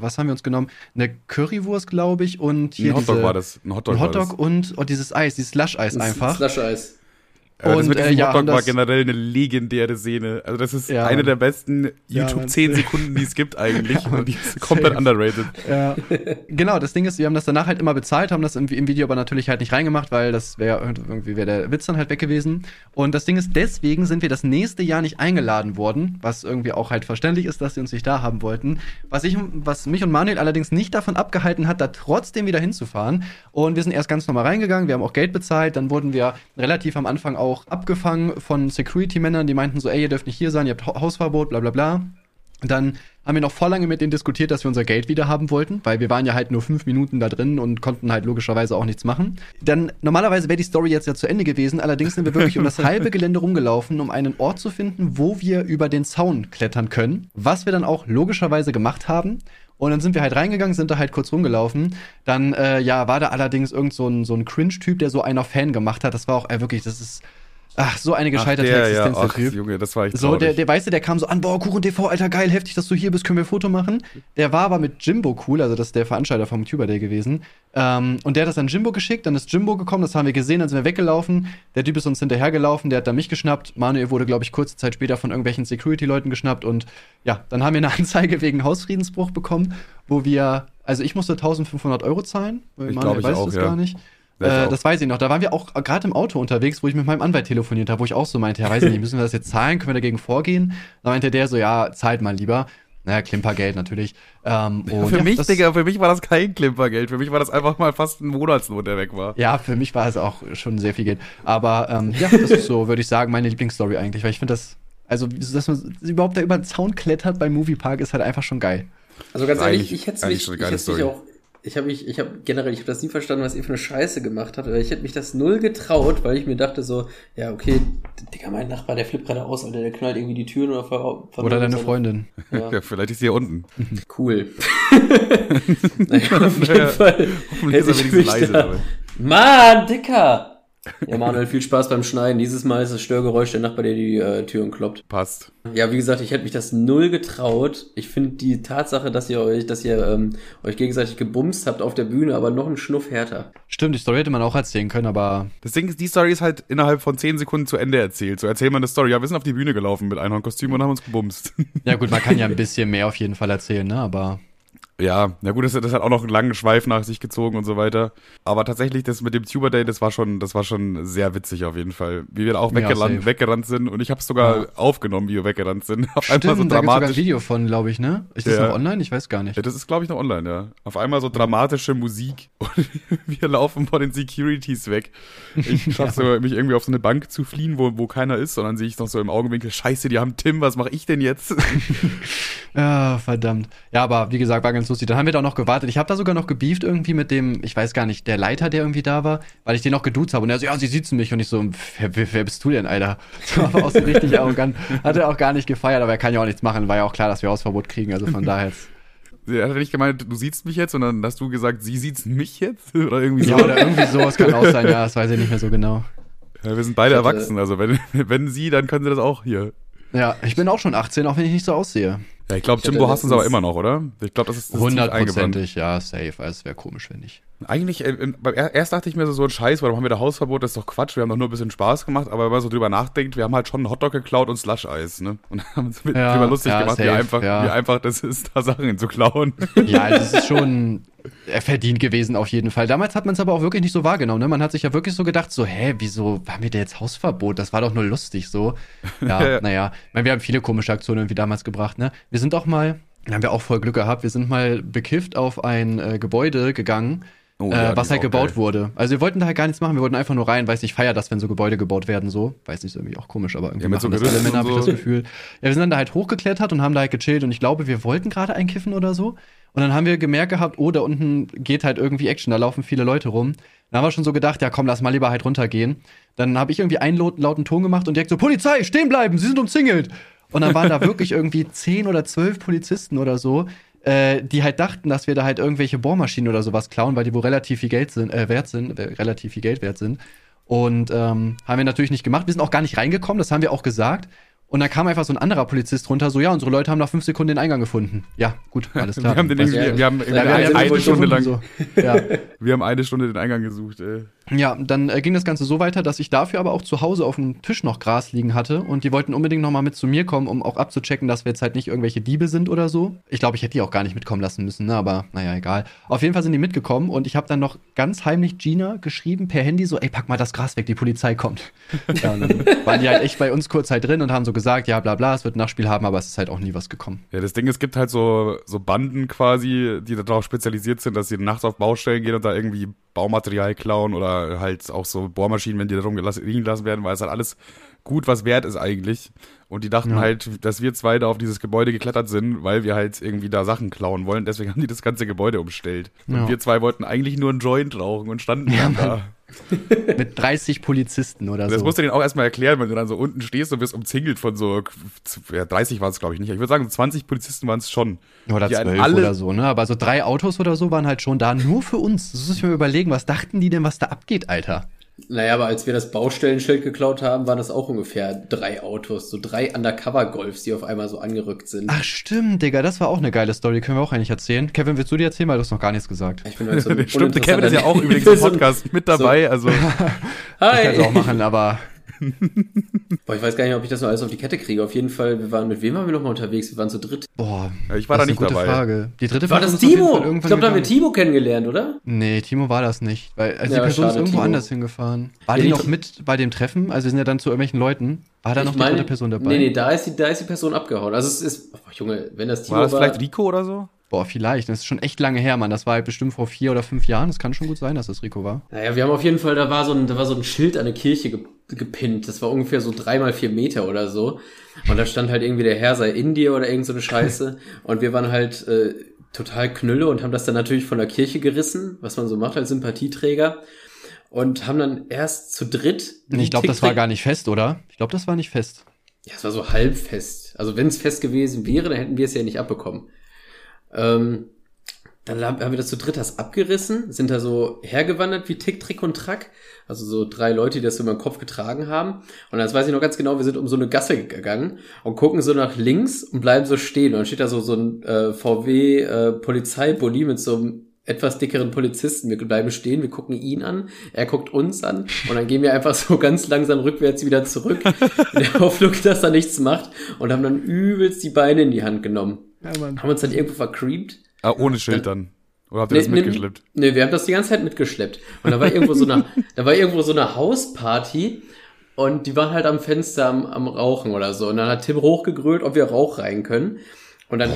was haben wir uns genommen? Eine Currywurst, glaube ich, und hier ein Hotdog diese, war das. Ein Hotdog, ein war Hotdog das. und oh, dieses Eis, dieses Slush-Eis einfach. Slush-Eis. Äh, das Und, mit äh, diesem ja, Hotdog und war generell eine legendäre Szene. Also das ist Ja, eine der besten Ja, YouTube Mann. 10 Sekunden, die es gibt eigentlich. Mann. und die ist komplett Safe. underrated. Ja. genau, das Ding ist, wir haben das danach halt immer bezahlt, haben das im, im Video aber natürlich halt nicht reingemacht, weil das wäre irgendwie wäre der Witz dann halt weg gewesen. Und das Ding ist, deswegen sind wir das nächste Jahr nicht eingeladen worden, was irgendwie auch halt verständlich ist, dass sie uns nicht da haben wollten. Was ich, was mich und Manuel allerdings nicht davon abgehalten hat, da trotzdem wieder hinzufahren. Und wir sind erst ganz normal reingegangen, wir haben auch Geld bezahlt, dann wurden wir relativ am Anfang auch abgefangen von Security-Männern, die meinten so, ey, ihr dürft nicht hier sein, ihr habt Ha- Hausverbot, bla bla bla. Dann haben wir noch voll lange mit denen diskutiert, dass wir unser Geld wieder haben wollten, weil wir waren ja halt nur fünf Minuten da drin und konnten halt logischerweise auch nichts machen. Dann normalerweise wäre die Story jetzt ja zu Ende gewesen, allerdings sind wir wirklich um das halbe Gelände rumgelaufen, um einen Ort zu finden, wo wir über den Zaun klettern können, was wir dann auch logischerweise gemacht haben. Und dann sind wir halt reingegangen, sind da halt kurz rumgelaufen. Dann, äh, ja, war da allerdings irgend so ein, so ein Cringe-Typ, der so einer Fan gemacht hat. Das war auch, äh, wirklich, das ist, ach, so eine gescheiterte Ach, der, ja, Existenz, der ach, Typ. Junge, das war echt So, der, der weißt du, der kam so an, boah, Kuchen TV, Alter, geil, heftig, dass du hier bist, können wir ein Foto machen. Der war aber mit Jimbo cool, also das ist der Veranstalter vom Tuber Day gewesen. Ähm, und der hat das an Jimbo geschickt, dann ist Jimbo gekommen, das haben wir gesehen, dann sind wir weggelaufen. Der Typ ist uns hinterhergelaufen, der hat dann mich geschnappt. Manuel wurde, glaube ich, kurze Zeit später von irgendwelchen Security-Leuten geschnappt und ja, dann haben wir eine Anzeige wegen Hausfriedensbruch bekommen, wo wir, also ich musste 1500 Euro zahlen, weil Ich Manuel ich weiß auch, das ja. gar nicht. Ja, Äh, das weiß ich noch. Da waren wir auch gerade im Auto unterwegs, wo ich mit meinem Anwalt telefoniert habe, wo ich auch so meinte, ja, weiß ich nicht, müssen wir das jetzt zahlen? Können wir dagegen vorgehen? Da meinte der so, ja, zahlt mal lieber. Naja, Klimpergeld natürlich. Ähm, und für ja, mich, Digga, für mich war das kein Klimpergeld. Für mich war das einfach mal fast ein Monatslohn, der weg war. Ja, für mich war es auch schon sehr viel Geld. Aber ähm, ja, das ist so, würde ich sagen, meine Lieblingsstory eigentlich, weil ich finde das, also, dass man überhaupt da über den Zaun klettert beim Moviepark, ist halt einfach schon geil. Also ganz ehrlich, ich hätte eigentlich mich, schon eine ich geile hätt's mich Story. auch Ich habe mich, ich habe generell, ich habe das nie verstanden, was ihr für eine Scheiße gemacht habt. Aber ich hätte mich das null getraut, weil ich mir dachte so, ja okay, Digga, mein Nachbar, der flippt gerade aus, Alter, der knallt irgendwie die Türen oder ver Oder deine Freundin. Ja. ja, vielleicht ist sie hier unten. Cool. naja, auf jeden Naja, Fall. Hoffentlich ist er wenigstens leise da- dabei. Mann, Dicker! Ja, Manuel, viel Spaß beim Schneiden. Dieses Mal ist das Störgeräusch der Nachbar, der die äh, Türen kloppt. Passt. Ja, wie gesagt, ich hätte mich das null getraut. Ich finde die Tatsache, dass ihr euch, dass ihr ähm, euch gegenseitig gebumst habt auf der Bühne, aber noch einen Schnuff härter. Stimmt, die Story hätte man auch erzählen können, aber Das Ding ist, die Story ist halt innerhalb von 10 Sekunden zu Ende erzählt. So erzählt man eine Story. Ja, wir sind auf die Bühne gelaufen mit Einhornkostüm und haben uns gebumst. ja gut, man kann ja ein bisschen mehr auf jeden Fall erzählen, ne? Aber Ja, na gut, das, das hat auch noch einen langen Schweif nach sich gezogen und so weiter. Aber tatsächlich, das mit dem Tuber Day, das war schon, das war schon sehr witzig auf jeden Fall. Wie wir da auch weggerannt, weggerannt sind und ich habe es sogar Ja. aufgenommen, wie wir weggerannt sind. Auf stimmt, einmal so da gibt's sogar ein dramatisch. Video von, glaube ich, ne? Ist das Ja. noch online? Ich weiß gar nicht. Ja, das ist, glaube ich, noch online, ja. Auf einmal so dramatische Musik und wir laufen vor den Securities weg. Ich schaff so, mich irgendwie auf so eine Bank zu fliehen, wo, wo keiner ist, und dann sehe ich noch so im Augenwinkel, scheiße, die haben Tim, was mache ich denn jetzt? Ja, verdammt. Ja, aber wie gesagt, war ganz lustig. Dann haben wir da auch noch gewartet. Ich habe da sogar noch gebieft irgendwie mit dem, ich weiß gar nicht, der Leiter, der irgendwie da war, weil ich den noch geduzt habe. Und er so, ja, sie siezen mich. Und ich so, wer, wer, wer bist du denn, Alter? Das war auch so richtig arrogant. Hat er auch gar nicht gefeiert, aber er kann ja auch nichts machen. War ja auch klar, dass wir Hausverbot kriegen. Also von daher jetzt. Er hat nicht gemeint, du siehst mich jetzt, sondern hast du gesagt, sie sieht's mich jetzt? Oder irgendwie so. Ja, oder irgendwie sowas kann auch sein. Ja, das weiß ich nicht mehr so genau. Ja, wir sind beide hatte- erwachsen, also wenn, wenn sie, dann können sie das auch hier. Ja, ich bin auch schon 18, auch wenn ich nicht so aussehe. Ja, ich glaube, Jimbo hasst uns aber immer noch, oder? Ich glaube, das ist, das. Hundertprozentig, ja, safe. Also es wäre komisch, wenn nicht. Eigentlich, äh, er- erst dachte ich mir so, so ein Scheiß, warum haben wir da Hausverbot? Das ist doch Quatsch, wir haben doch nur ein bisschen Spaß gemacht, aber wenn man so drüber nachdenkt, wir haben halt schon einen Hotdog geklaut und Slush-Eis, ne? Und haben uns Ja, drüber lustig ja, gemacht, wie safe, einfach, ja. wie einfach das ist, da Sachen zu klauen. Ja, also es ist schon verdient gewesen auf jeden Fall. Damals hat man es aber auch wirklich nicht so wahrgenommen. Ne? Man hat sich ja wirklich so gedacht, so, hä, wieso haben wir da jetzt Hausverbot? Das war doch nur lustig so. Ja, Ja. naja, ich meine, wir haben viele komische Aktionen irgendwie damals gebracht. Ne? Wir sind auch mal, da haben wir auch voll Glück gehabt, wir sind mal bekifft auf ein äh, Gebäude gegangen. Oh, äh, ja, die was halt gebaut geil. wurde. Also wir wollten da halt gar nichts machen, wir wollten einfach nur rein, weiß nicht, feier das, wenn so Gebäude gebaut werden, so. Weiß nicht, ist irgendwie auch komisch, aber irgendwie Ja, mit so das alle Männer, habe und ich das so. Gefühl. Ja, wir sind dann da halt hochgeklettert und haben da halt gechillt und ich glaube, wir wollten gerade einkiffen oder so. Und dann haben wir gemerkt gehabt, oh, da unten geht halt irgendwie Action, da laufen viele Leute rum. Dann haben wir schon so gedacht, ja komm, lass mal lieber halt runtergehen. Dann habe ich irgendwie einen lauten, lauten Ton gemacht und direkt so, Polizei, stehen bleiben, sie sind umzingelt. Und dann waren da wirklich irgendwie zehn oder zwölf Polizisten oder so, äh, die halt dachten, dass wir da halt irgendwelche Bohrmaschinen oder sowas klauen, weil die wohl relativ viel Geld sind, äh, wert sind, äh, relativ viel Geld wert sind. Und ähm, haben wir natürlich nicht gemacht. Wir sind auch gar nicht reingekommen, das haben wir auch gesagt. Und dann kam einfach so ein anderer Polizist runter, so, ja, unsere Leute haben nach fünf Sekunden den Eingang gefunden. Ja, gut, alles klar. Wir haben, den irgendwie, wir haben wir haben eine, eine Stunde lang, so. Ja. wir haben eine Stunde den Eingang gesucht, ey. Ja, dann äh, ging das Ganze so weiter, dass ich dafür aber auch zu Hause auf dem Tisch noch Gras liegen hatte und die wollten unbedingt noch mal mit zu mir kommen, um auch abzuchecken, dass wir jetzt halt nicht irgendwelche Diebe sind oder so. Ich glaube, ich hätte die auch gar nicht mitkommen lassen müssen, ne? aber naja, egal. Auf jeden Fall sind die mitgekommen und ich habe dann noch ganz heimlich Gina geschrieben per Handy so, ey, pack mal das Gras weg, die Polizei kommt. ja, und dann waren die halt echt bei uns kurz halt drin und haben so gesagt, ja, bla bla, es wird ein Nachspiel haben, aber es ist halt auch nie was gekommen. Ja, das Ding, es gibt halt so, so Banden quasi, die darauf spezialisiert sind, dass sie nachts auf Baustellen gehen und da irgendwie Baumaterial klauen oder halt auch so Bohrmaschinen, wenn die da liegen lassen werden, weil es halt alles gut was wert ist eigentlich. Und die dachten Ja. halt, dass wir zwei da auf dieses Gebäude geklettert sind, weil wir halt irgendwie da Sachen klauen wollen. Deswegen haben die das ganze Gebäude umstellt. Und Ja. wir zwei wollten eigentlich nur einen Joint rauchen und standen dann da. Mit 30 Polizisten oder Das so. musst du denen auch erstmal erklären, wenn du dann so unten stehst und wirst umzingelt von so, ja, 30 waren es glaube ich nicht. Ich würde sagen, so 20 Polizisten waren es schon. Oder Die einen zwölf alle- oder so, ne? Aber so drei Autos oder so waren halt schon da, nur für uns. Das muss ich mir überlegen, was dachten die denn, was da abgeht, Alter? Naja, aber als wir das Baustellenschild geklaut haben, waren das auch ungefähr drei Autos, so drei Undercover-Golfs, die auf einmal so angerückt sind. Ach stimmt, Digga, das war auch eine geile Story, können wir auch eigentlich erzählen. Kevin, willst du dir erzählen, weil du hast noch gar nichts gesagt? Ich bin halt so ein Stimmt, Kevin ist ja auch übrigens Ich im so Podcast mit dabei. Also Ich Hi! kann es auch machen, aber Boah, ich weiß gar nicht, ob ich das noch alles auf die Kette kriege. Auf jeden Fall, wir waren, mit wem waren wir nochmal unterwegs? Wir waren zu dritt. boah, Ja, ich war das da ist nicht eine gute dabei. Frage. Die dritte War das ist Timo? Ich glaube, da haben wir. Timo kennengelernt, oder? Nee, Timo war das nicht. Weil, also Ja, die Person ist schade, irgendwo Timo. anders hingefahren. War Ja, die noch mit bei dem Treffen? Also wir sind ja dann zu irgendwelchen Leuten. War da noch die dritte Person dabei? Nee, nee, da ist die, da ist die Person abgehauen. Also es ist, oh, Junge, wenn das Timo war das vielleicht Rico oder so? Boah, vielleicht. Das ist schon echt lange her, Mann. Das war halt bestimmt vor vier oder fünf Jahren. Das kann schon gut sein, dass das Rico war. Naja, wir haben auf jeden Fall, da war so ein, da war so ein Schild an eine Kirche ge gepinnt. Das war ungefähr so dreimal vier Meter oder so. Und da stand halt irgendwie der Herr sei in dir oder irgend so eine Scheiße. Und wir waren halt äh, total Knülle und haben das dann natürlich von der Kirche gerissen, was man so macht als Sympathieträger. Und haben dann erst zu dritt. Ich glaube, das war gar nicht fest, oder? Ich glaube, das war nicht fest. Ja, es war so halb fest. Also wenn es fest gewesen wäre, dann hätten wir es ja nicht abbekommen. Ähm, dann haben wir das zu dritt das abgerissen, sind da so hergewandert wie Tick, Trick und Track. Also so drei Leute, die das so über den Kopf getragen haben. Und das weiß ich noch ganz genau, wir sind um so eine Gasse gegangen und gucken so nach links und bleiben so stehen. Und dann steht da so, so ein äh, VW äh, Polizeibully mit so einem etwas dickeren Polizisten. Wir bleiben stehen, wir gucken ihn an, er guckt uns an und dann gehen wir einfach so ganz langsam rückwärts wieder zurück, in der Hoffnung, dass er nichts macht und haben dann übelst die Beine in die Hand genommen. Ja, haben uns dann irgendwo vercreemt. Ah, ohne Schild dann. Oder habt ihr nee, das mitgeschleppt? Nee, nee, wir haben das die ganze Zeit mitgeschleppt. Und da war irgendwo so eine, da war irgendwo so eine Hausparty und die waren halt am Fenster am, am Rauchen oder so. Und dann hat Tim hochgegrölt, ob wir Rauch rein können. Und dann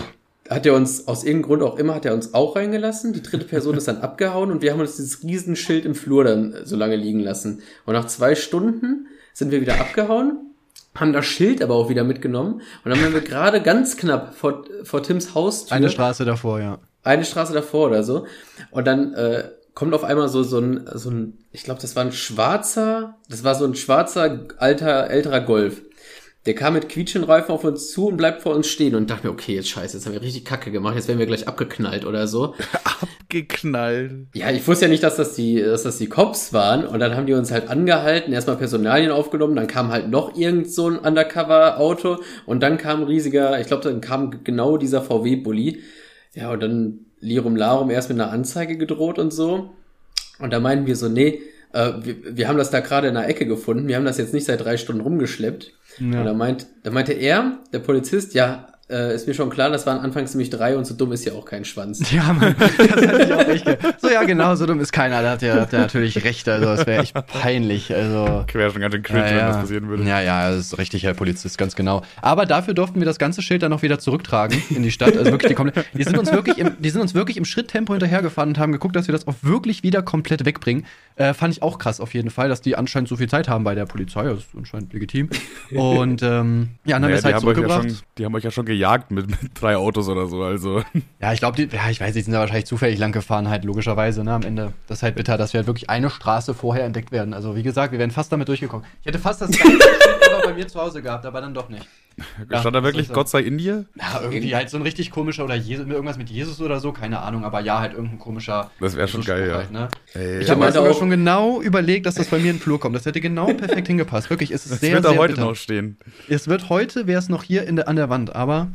hat er uns, aus irgendeinem Grund auch immer, hat er uns auch reingelassen. Die dritte Person ist dann abgehauen und wir haben uns dieses Riesenschild im Flur dann so lange liegen lassen. Und nach zwei Stunden sind wir wieder abgehauen, haben das Schild aber auch wieder mitgenommen. Und dann waren wir gerade ganz knapp vor, vor Tims Haustür. Eine Straße davor, ja. Eine Straße davor oder so. Und dann äh, kommt auf einmal so, so ein, so ein, ich glaube, das war ein schwarzer, das war so ein schwarzer, alter, älterer Golf. Der kam mit quietschenden Reifen auf uns zu und bleibt vor uns stehen und dachte mir, okay, jetzt scheiße, jetzt haben wir richtig Kacke gemacht, jetzt werden wir gleich abgeknallt oder so. abgeknallt? Ja, ich wusste ja nicht, dass das die, dass das die Cops waren und dann haben die uns halt angehalten, erstmal Personalien aufgenommen, dann kam halt noch irgend so ein Undercover-Auto und dann kam ein riesiger, ich glaube, dann kam genau dieser VW-Bully. Ja, und dann Lirum Larum erst mit einer Anzeige gedroht und so. Und da meinen wir so, nee, äh, wir, wir haben das da gerade in der Ecke gefunden, wir haben das jetzt nicht seit drei Stunden rumgeschleppt. Ja. Und da, meint, da meinte er, der Polizist, ja, äh, ist mir schon klar, das waren anfangs nämlich drei und so dumm ist ja auch kein Schwanz. Ja, man, das hätte ich auch recht. So, ja, genau, so dumm ist keiner. Da hat er hat natürlich recht. Also, das wäre echt peinlich. Also, wäre schon ganz schön cringe, ja, ja. wenn das passieren würde. Ja, ja, das ist richtig, Herr Polizist, ganz genau. Aber dafür durften wir das ganze Schild dann noch wieder zurücktragen in die Stadt. Also wirklich die komplett. Die sind uns wirklich im, die sind uns wirklich im Schritttempo hinterhergefahren und haben geguckt, dass wir das auch wirklich wieder komplett wegbringen. Äh, fand ich auch krass auf jeden Fall, dass die anscheinend so viel Zeit haben bei der Polizei. Das ist anscheinend legitim. Und ähm, ja, dann haben wir es halt zurückgebracht. Ja schon, die haben euch ja schon gejagt mit, mit drei Autos oder so, also. Ja, ich glaube, ja, ich weiß, die sind da wahrscheinlich zufällig lang gefahren, halt, logischerweise, ne, am Ende. Das ist halt bitter, dass wir halt wirklich eine Straße vorher entdeckt werden. Also, wie gesagt, wir wären fast damit durchgekommen. Ich hätte fast das ganze bei mir zu Hause gehabt, aber dann doch nicht. Ja, Stand da wirklich Gott sei in dir? Ja, irgendwie halt so ein richtig komischer oder Jesus, irgendwas mit Jesus oder so, keine Ahnung, aber ja, halt irgendein komischer. Das wäre schon geil, halt, ne? Ey, ich habe mir sogar schon genau überlegt, dass das bei mir in den Flur kommt. Das hätte genau perfekt hingepasst. Wirklich, es ist das sehr, wird da heute bitter. noch stehen. Es wird heute, wäre es noch hier in der, an der Wand, aber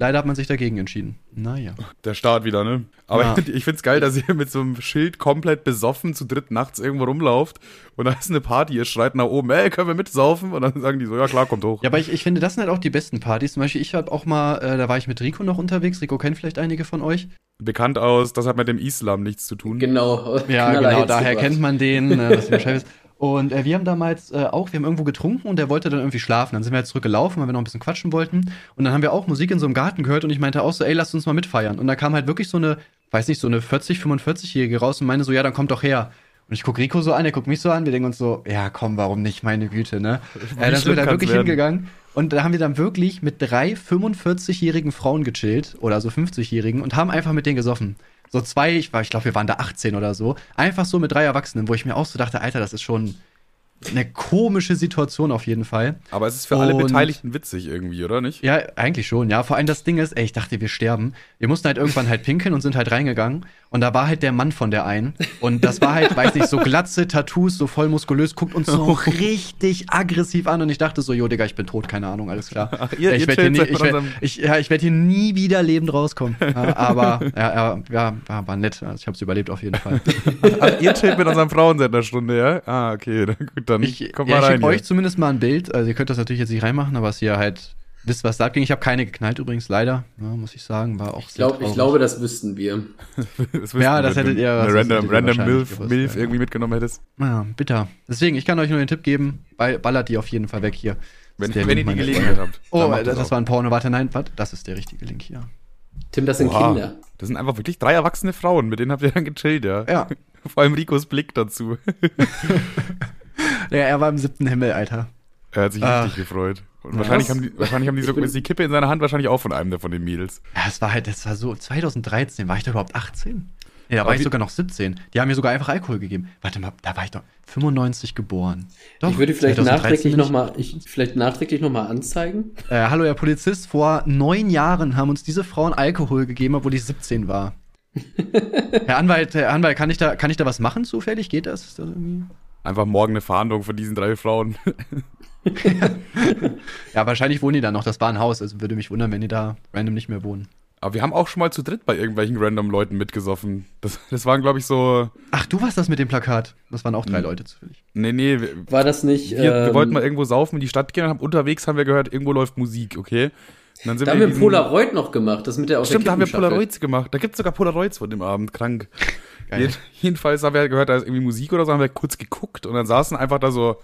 Leider hat man sich dagegen entschieden. Naja. Der Start wieder, ne? Aber ja. ich find's geil, dass ihr mit so einem Schild komplett besoffen zu dritt nachts irgendwo rumlauft und da ist eine Party, ihr schreit nach oben, ey, können wir mitsaufen? Und dann sagen die so, ja klar, kommt hoch. Ja, aber ich, ich finde, das sind halt auch die besten Partys. Zum Beispiel, ich habe auch mal, äh, da war ich mit Rico noch unterwegs. Rico kennt vielleicht einige von euch. Bekannt aus, das hat mit dem Islam nichts zu tun. Genau. Ja, genau, daher kennt man den, äh. Und äh, wir haben damals äh, auch, wir haben irgendwo getrunken und der wollte dann irgendwie schlafen. Dann sind wir halt zurückgelaufen, weil wir noch ein bisschen quatschen wollten. Und dann haben wir auch Musik in so einem Garten gehört und ich meinte auch so, ey, lasst uns mal mitfeiern. Und da kam halt wirklich so eine, weiß nicht, so eine 40, 45-Jährige raus und meinte so, ja, dann kommt doch her. Und ich guck Rico so an, er guckt mich so an, wir denken uns so, ja komm, warum nicht, meine Güte, ne? Äh, dann sind wir da wirklich werden. hingegangen. Und da haben wir dann wirklich mit drei 45-jährigen Frauen gechillt, oder so 50-jährigen, und haben einfach mit denen gesoffen. So zwei, ich, war, ich glaube, wir waren da 18 oder so. Einfach so mit drei Erwachsenen, wo ich mir auch so dachte, Alter, das ist schon eine komische Situation auf jeden Fall. Aber es ist für und, alle Beteiligten witzig irgendwie, oder nicht? Ja, eigentlich schon, ja. Vor allem das Ding ist, ey, ich dachte, wir sterben. Wir mussten halt irgendwann halt pinkeln und sind halt reingegangen. Und da war halt der Mann von der einen. Und das war halt, weiß nicht, so glatze Tattoos, so voll muskulös, guckt uns so richtig aggressiv an. Und ich dachte so, jo, Digga, ich bin tot, keine Ahnung, alles klar. Ach, ihr, ich werde hier, nie, ich werd, ich, ja, ich werd hier nie wieder lebend rauskommen. Ja, aber ja, ja, ja, war nett. Also ich habe es überlebt auf jeden Fall. Ach, ihr chillt mit unseren Frauen seit einer Stunde, ja? Ah, okay, dann, gut, dann ich, kommt mal ja, rein. Ich euch zumindest mal ein Bild. Also ihr könnt das natürlich jetzt nicht reinmachen, aber es hier halt wisst, was da abging. Ich habe keine geknallt übrigens, leider, ja, muss ich sagen. War auch ich, glaub, ich glaube, das wüssten wir. das ja, das hättet ihr. Eine random, random Milf, gewusst, Milf ja. irgendwie mitgenommen hättest. Ja, bitter. Deswegen, ich kann euch nur den Tipp geben, ballert die auf jeden Fall weg hier. Wenn, wenn ihr die Gelegenheit habt. Oh, das, das war ein Porno. Warte, nein, warte, das ist der richtige Link hier. Tim, das sind Oha. Kinder. Das sind einfach wirklich drei erwachsene Frauen, mit denen habt ihr dann gechillt, ja. Ja. Vor allem Ricos Blick dazu. Ja, er war im siebten Himmel, Alter. Er hat sich Ach. richtig gefreut. Und wahrscheinlich haben die, wahrscheinlich haben die so die Kippe in seiner Hand wahrscheinlich auch von einem der von den Mädels. Ja, es war halt, das war so 2013. War ich da überhaupt 18? Nee, da Aber war ich wie- sogar noch 17. Die haben mir sogar einfach Alkohol gegeben. Warte mal, da war ich doch 95 geboren. Doch, Ich würde vielleicht 2013 nachträglich ich- nochmal, ich, vielleicht nachträglich noch mal anzeigen. Äh, hallo, Herr Polizist, vor neun Jahren haben uns diese Frauen Alkohol gegeben, obwohl ich 17 war. Herr Anwalt, Herr Anwalt, kann ich da, kann ich da was machen zufällig? Geht das? Ist das irgendwie? Einfach morgen eine Fahndung von diesen drei Frauen. Ja, wahrscheinlich wohnen die da noch. Das war ein Haus, also würde mich wundern, wenn die da random nicht mehr wohnen. Aber wir haben auch schon mal zu dritt bei irgendwelchen random Leuten mitgesoffen. Das, das waren, glaube ich, so. Ach, du warst das mit dem Plakat. Das waren auch drei Hm. Leute zufällig. Nee, nee. Wir, War das nicht. wir, wir ähm, wollten mal irgendwo saufen in die Stadt gehen und haben unterwegs haben wir gehört, irgendwo läuft Musik, okay? Und dann sind Da haben wir in diesen- Polaroid noch gemacht, das mit der aus Stimmt, da haben wir. Polaroids gemacht. Da gibt's sogar Polaroids von dem Abend. Krank. Geil. Jed- Jedenfalls haben wir gehört, da ist irgendwie Musik oder so, haben wir kurz geguckt und dann saßen einfach da so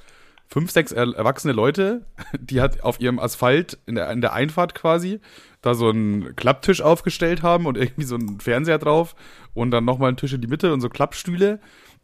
fünf, sechs er erwachsene Leute, die hat auf ihrem Asphalt in der, in der Einfahrt quasi da so einen Klapptisch aufgestellt haben und irgendwie so einen Fernseher drauf und dann nochmal einen Tisch in die Mitte und so Klappstühle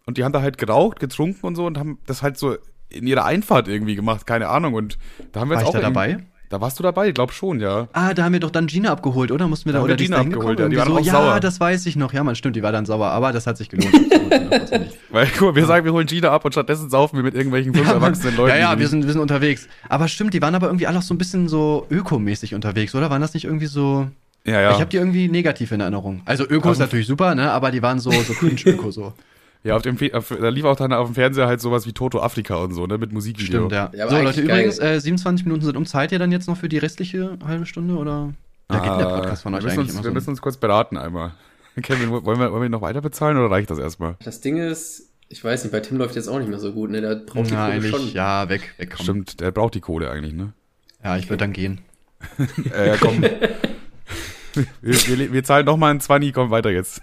und die haben da halt geraucht, getrunken und so und haben das halt so in ihrer Einfahrt irgendwie gemacht, keine Ahnung und da haben wir War jetzt auch da dabei? Da warst du dabei, ich glaub schon, ja. Ah, da haben wir doch dann Gina abgeholt, oder? Mussten wir da, Da oder wir ist Gina abgeholt, ja, die waren auch ja, sauer. das weiß ich noch. Ja, man stimmt, die war dann sauer, aber das hat sich gelohnt. Hundertprozentig. Weil, guck mal, wir sagen, wir holen Gina ab und stattdessen saufen wir mit irgendwelchen fünf Ja, erwachsenen. Leuten. ja, ja, wir sind, wir sind unterwegs. Aber stimmt, die waren aber irgendwie alle auch so ein bisschen so ökomäßig unterwegs, oder? Waren das nicht irgendwie so. ja, ja. Ich habe die irgendwie negativ in Erinnerung. Also Öko ist Aber- natürlich super, ne? Aber die waren so, so cringe-Öko so. Ja, auf dem, auf, da lief auch dann auf dem Fernseher halt sowas wie Toto Afrika und so, ne, mit Musikvideo. Stimmt, ja. Ja, so, Leute, geil. übrigens, äh, 27 Minuten sind um. Zahlt ihr dann jetzt noch für die restliche halbe Stunde, oder? Da geht der Podcast von wir euch müssen eigentlich uns, immer Wir so. müssen uns kurz beraten einmal. Kevin, wollen wir, wollen wir noch weiter bezahlen oder reicht das erstmal? Das Ding ist, ich weiß nicht, bei Tim läuft jetzt auch nicht mehr so gut, ne? Der braucht die Ja, Kohle eigentlich, schon. ja, weg, weg, komm. Stimmt, der braucht die Kohle eigentlich, ne? Ja, ich würde dann gehen. äh, ja, komm. wir, wir, wir zahlen noch mal einen 20, komm weiter jetzt.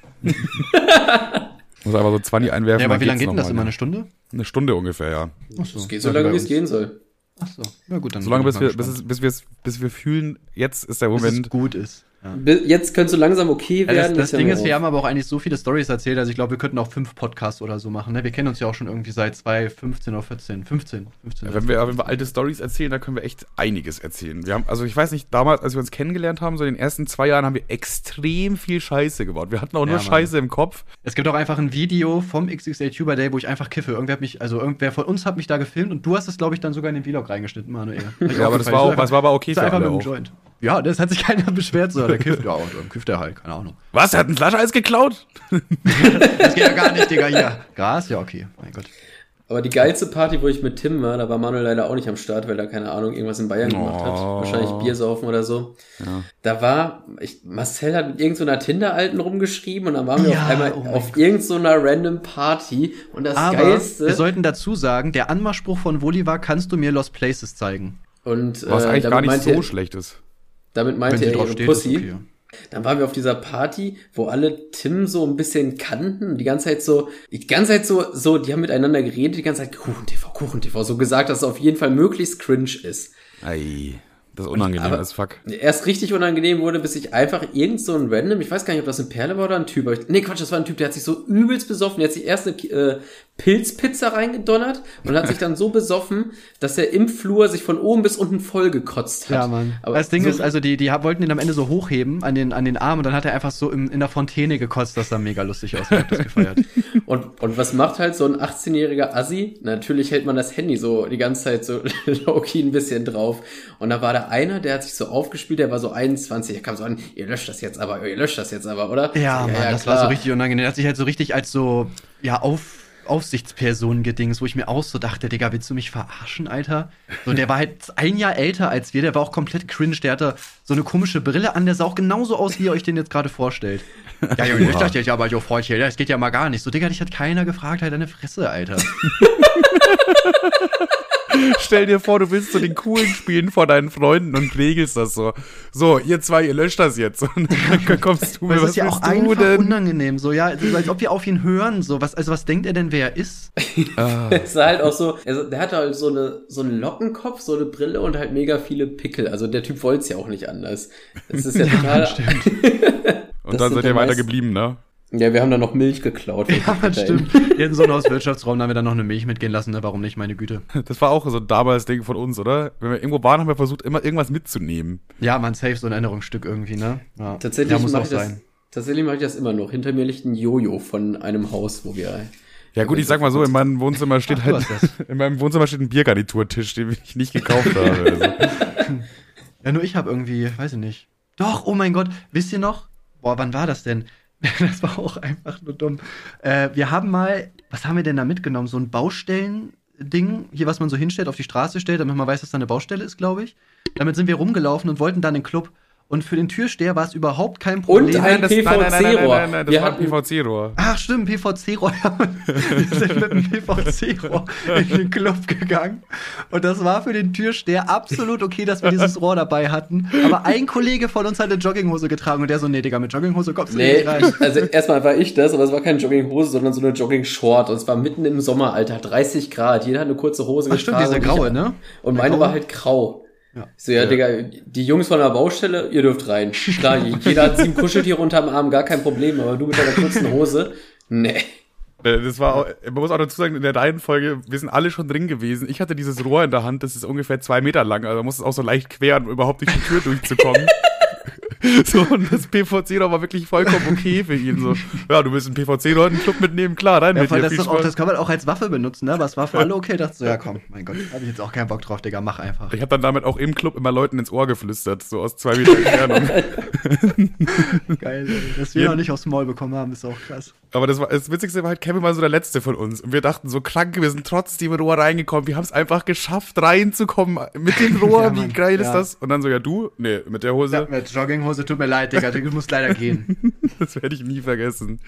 Muss einfach so 20 einwerfen. Ja, aber wie lange geht denn das noch immer? mal, Eine Stunde? Eine Stunde ungefähr, ja. Achso. Es geht so lange, wie es gehen soll. Achso. Ja, gut, dann. Solange bin ich bis mal wir, bis, es, bis, wir, bis wir fühlen, jetzt ist der Bis es Moment. gut ist. Ja. Jetzt könnte so langsam okay Ja, das werden. das jetzt Ding ist, wir haben aber auch eigentlich so viele Stories erzählt, also ich glaube, wir könnten auch fünf Podcasts oder so machen. Ne? Wir kennen uns ja auch schon irgendwie seit 2015 oder 14. 15. 15 Wenn wir, wenn wir alte Stories erzählen, da können wir echt einiges erzählen. Wir haben, also ich weiß nicht, damals, als wir uns kennengelernt haben, so in den ersten zwei Jahren, haben wir extrem viel Scheiße gebaut. Wir hatten auch Ja, nur Mann. Scheiße im Kopf. Es gibt auch einfach ein Video vom XXL Tuber Day, wo ich einfach kiffe. Irgendwer hat mich, also irgendwer von uns hat mich da gefilmt und du hast es, glaube ich, dann sogar in den Vlog reingeschnitten, Manuel. Ja, aber das war, auch, das war aber okay für einfach alle mit dem auch. Joint. Ja, das hat sich keiner beschwert, so. Der kifft, ja, und dann kifft er halt, keine Ahnung. Was? Er hat ein Flascheis geklaut? Das geht ja gar nicht, Digga, hier. Gras? Ja, okay, mein Gott. Aber die geilste Party, wo ich mit Tim war, da war Manuel leider auch nicht am Start, weil er keine Ahnung irgendwas in Bayern gemacht hat. Oh. Wahrscheinlich Bier saufen oder so. Ja. Da war, ich, Marcel hat mit irgendeiner Tinder-Alten rumgeschrieben und dann waren wir Ja, auf einmal oh auf irgendeiner random Party und das Aber Geilste. wir sollten dazu sagen, der Anmachspruch von Woli war, kannst du mir Lost Places zeigen? und Was äh, eigentlich damit gar nicht so schlecht ist. Damit meinte er ihre steht, Pussy. ist okay. Dann waren wir auf dieser Party, wo alle Tim so ein bisschen kannten und die ganze Zeit so, die ganze Zeit so, so, die haben miteinander geredet, die ganze Zeit Kuchen TV, Kuchen TV, so gesagt, dass es auf jeden Fall möglichst cringe ist. Ei, das ist unangenehm as fuck. Erst richtig unangenehm wurde, bis ich einfach irgend so ein random, ich weiß gar nicht, ob das ein Perle war oder ein Typ, aber ich, nee, Quatsch, das war ein Typ, der hat sich so übelst besoffen, der hat sich erst eine äh, Pilzpizza reingedonnert und hat sich dann so besoffen, dass er im Flur sich von oben bis unten voll gekotzt hat. Ja, Mann. Aber das Ding so- ist, also die, die wollten ihn am Ende so hochheben an den, an den Arm und dann hat er einfach so im, in der Fontäne gekotzt, das sah mega lustig aus. Ich hab das gefeiert. Und, und was macht halt so ein 18-jähriger Assi? Natürlich hält man das Handy so die ganze Zeit so low-key ein bisschen drauf. Und da war da einer, der hat sich so aufgespielt, der war so 21, der kam so an, ihr löscht das jetzt aber, ihr löscht das jetzt aber, oder? Ja, So, Mann, das war so richtig unangenehm. Er hat sich halt so richtig als so, ja, auf, Aufsichtsperson gedings, wo ich mir auch so dachte, Digga, willst du mich verarschen, Alter? So, der war halt ein Jahr älter als wir, der war auch komplett cringe, der hatte so eine komische Brille an, der sah auch genauso aus, wie ihr euch den jetzt gerade vorstellt. Ja, Junge, ich dachte jetzt aber, jo, Freundchen, das geht ja mal gar nicht. So, Digga, dich hat keiner gefragt, halt deine Fresse, Alter. Stell dir vor, du willst so den coolen spielen vor deinen Freunden und regelst das so. So, ihr zwei, ihr löscht das jetzt. Und dann kommst du mir, was ist ja auch einfach denn? unangenehm, so, ja, als ob wir auf ihn hören, so, was, also was denkt er denn, wer er ist? Es sah halt auch so, also der hatte halt so eine so einen Lockenkopf, so eine Brille und halt mega viele Pickel. Also der Typ wollte es ja auch nicht anders. Das ist ja total. Und Das dann sind seid ja ihr weiter geblieben, ne? Ja, wir haben da noch Milch geklaut. Ja, das stimmt. In so einem Hauswirtschaftsraum haben wir dann noch eine Milch mitgehen lassen, ne? Warum nicht, meine Güte. Das war auch so ein damals Ding von uns, oder? Wenn wir irgendwo waren, haben wir versucht, immer irgendwas mitzunehmen. Ja, man safe so ein Erinnerungsstück irgendwie, ne? Ja. Tatsächlich ja, muss auch ich das, sein. tatsächlich mache ich das immer noch. Hinter mir liegt ein Jojo von einem Haus, wo wir. Ja gut, ich sag mal so, in meinem Wohnzimmer steht Ach, halt, in meinem Wohnzimmer steht ein Biergarniturtisch, den ich nicht gekauft habe. Also. Ja, nur ich habe irgendwie, weiß ich nicht. Doch, oh mein Gott, wisst ihr noch? Boah, wann war das denn? Das war auch einfach nur dumm. Äh, wir haben mal, was haben wir denn da mitgenommen? So ein Baustellen-Ding, hier, was man so hinstellt, auf die Straße stellt, damit man weiß, dass da eine Baustelle ist, glaube ich. Damit sind wir rumgelaufen und wollten dann den Club. Und für den Türsteher war es überhaupt kein Problem. Und ein das, nein, nein, nein, nein, PVC-Rohr. nein, nein, das Wir war ein hatten- PVC-Rohr. Ach stimmt, PVC-Rohr. Wir sind mit einem PVC-Rohr in den Club gegangen. Und das war für den Türsteher absolut okay, dass wir dieses Rohr dabei hatten. Aber ein Kollege von uns hat eine Jogginghose getragen und der so, nee, Digga, mit Jogginghose kommst du Nee, nicht rein. also erstmal war ich das, aber es war keine Jogginghose, sondern so eine Jogging-Short. Und es war mitten im Sommer, Alter, 30 Grad. Jeder hat eine kurze Hose Ach stimmt, diese graue, ne? Und Eine meine graue? war halt grau. Ja. So, ja, Ja. Digga, die Jungs von der Baustelle, ihr dürft rein. Klar, jeder hat sieben Kuscheltiere unterm Arm, gar kein Problem, aber du mit deiner kurzen Hose, nee. Äh, Das war auch, man muss auch dazu sagen, in der Reihenfolge, wir sind alle schon drin gewesen. Ich hatte dieses Rohr in der Hand, das ist ungefähr zwei Meter lang, also man muss es auch so leicht queren, um überhaupt durch die Tür durchzukommen. so, und das PVC-Rohr war wirklich vollkommen okay für ihn. So, ja, du willst einen PVC-Rohr in den Club mitnehmen, klar, rein Ja, mit dir. das, doch auch, das kann man auch als Waffe benutzen, ne? Es war für alle okay. Dachte so, ja komm, mein Gott, habe ich jetzt auch keinen Bock drauf, Digga, mach einfach. Ich habe dann damit auch im Club immer Leuten ins Ohr geflüstert, so aus zwei Meter Entfernung. Geil. Dass wir Ja. noch nicht aufs Maul bekommen haben, ist auch krass. Aber das, war, das Witzigste war halt, Kevin war so der Letzte von uns. Und wir dachten so, krank, wir sind trotzdem Rohr reingekommen. Wir haben es einfach geschafft, reinzukommen mit dem Rohr. Ja, Wie geil ist Ja. das? Und dann so, ja, du? Nee, mit der Hose. Ja, mit Jogginghose, tut mir leid, Digga, du musst leider gehen. Das werde ich nie vergessen.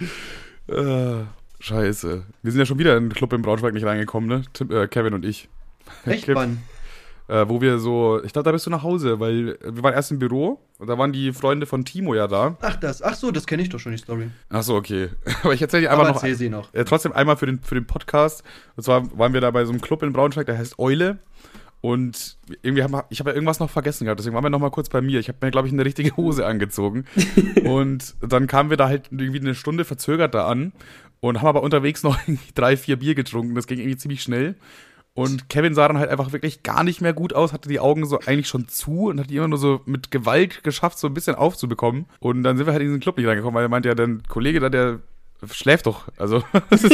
Äh, scheiße. Wir sind ja schon wieder in den Club im Braunschweig nicht reingekommen, ne? Tim, äh, Kevin und ich. Echt, Mann? Äh, wo wir so, ich glaube, da bist du nach Hause, weil wir waren erst im Büro und da waren die Freunde von Timo ja da. Ach, das. Ach so, das kenne ich doch schon, die Story. Ach so, okay. Aber ich erzähle dir einfach Aber noch. sie noch. Äh, trotzdem einmal für den, für den Podcast. Und zwar waren wir da bei so einem Club in Braunschweig, der heißt Eule. Und irgendwie haben wir, ich habe ja irgendwas noch vergessen gehabt, deswegen waren wir noch mal kurz bei mir. Ich habe mir, glaube ich, eine richtige Hose angezogen. und dann kamen wir da halt irgendwie eine Stunde verzögert da an und haben aber unterwegs noch irgendwie drei, vier Bier getrunken. Das ging irgendwie ziemlich schnell. Und Kevin sah dann halt einfach wirklich gar nicht mehr gut aus, hatte die Augen so eigentlich schon zu und hat die immer nur so mit Gewalt geschafft, so ein bisschen aufzubekommen. Und dann sind wir halt in diesen Club nicht reingekommen, weil er meinte ja, der Kollege da, der schläft doch. Also, was ist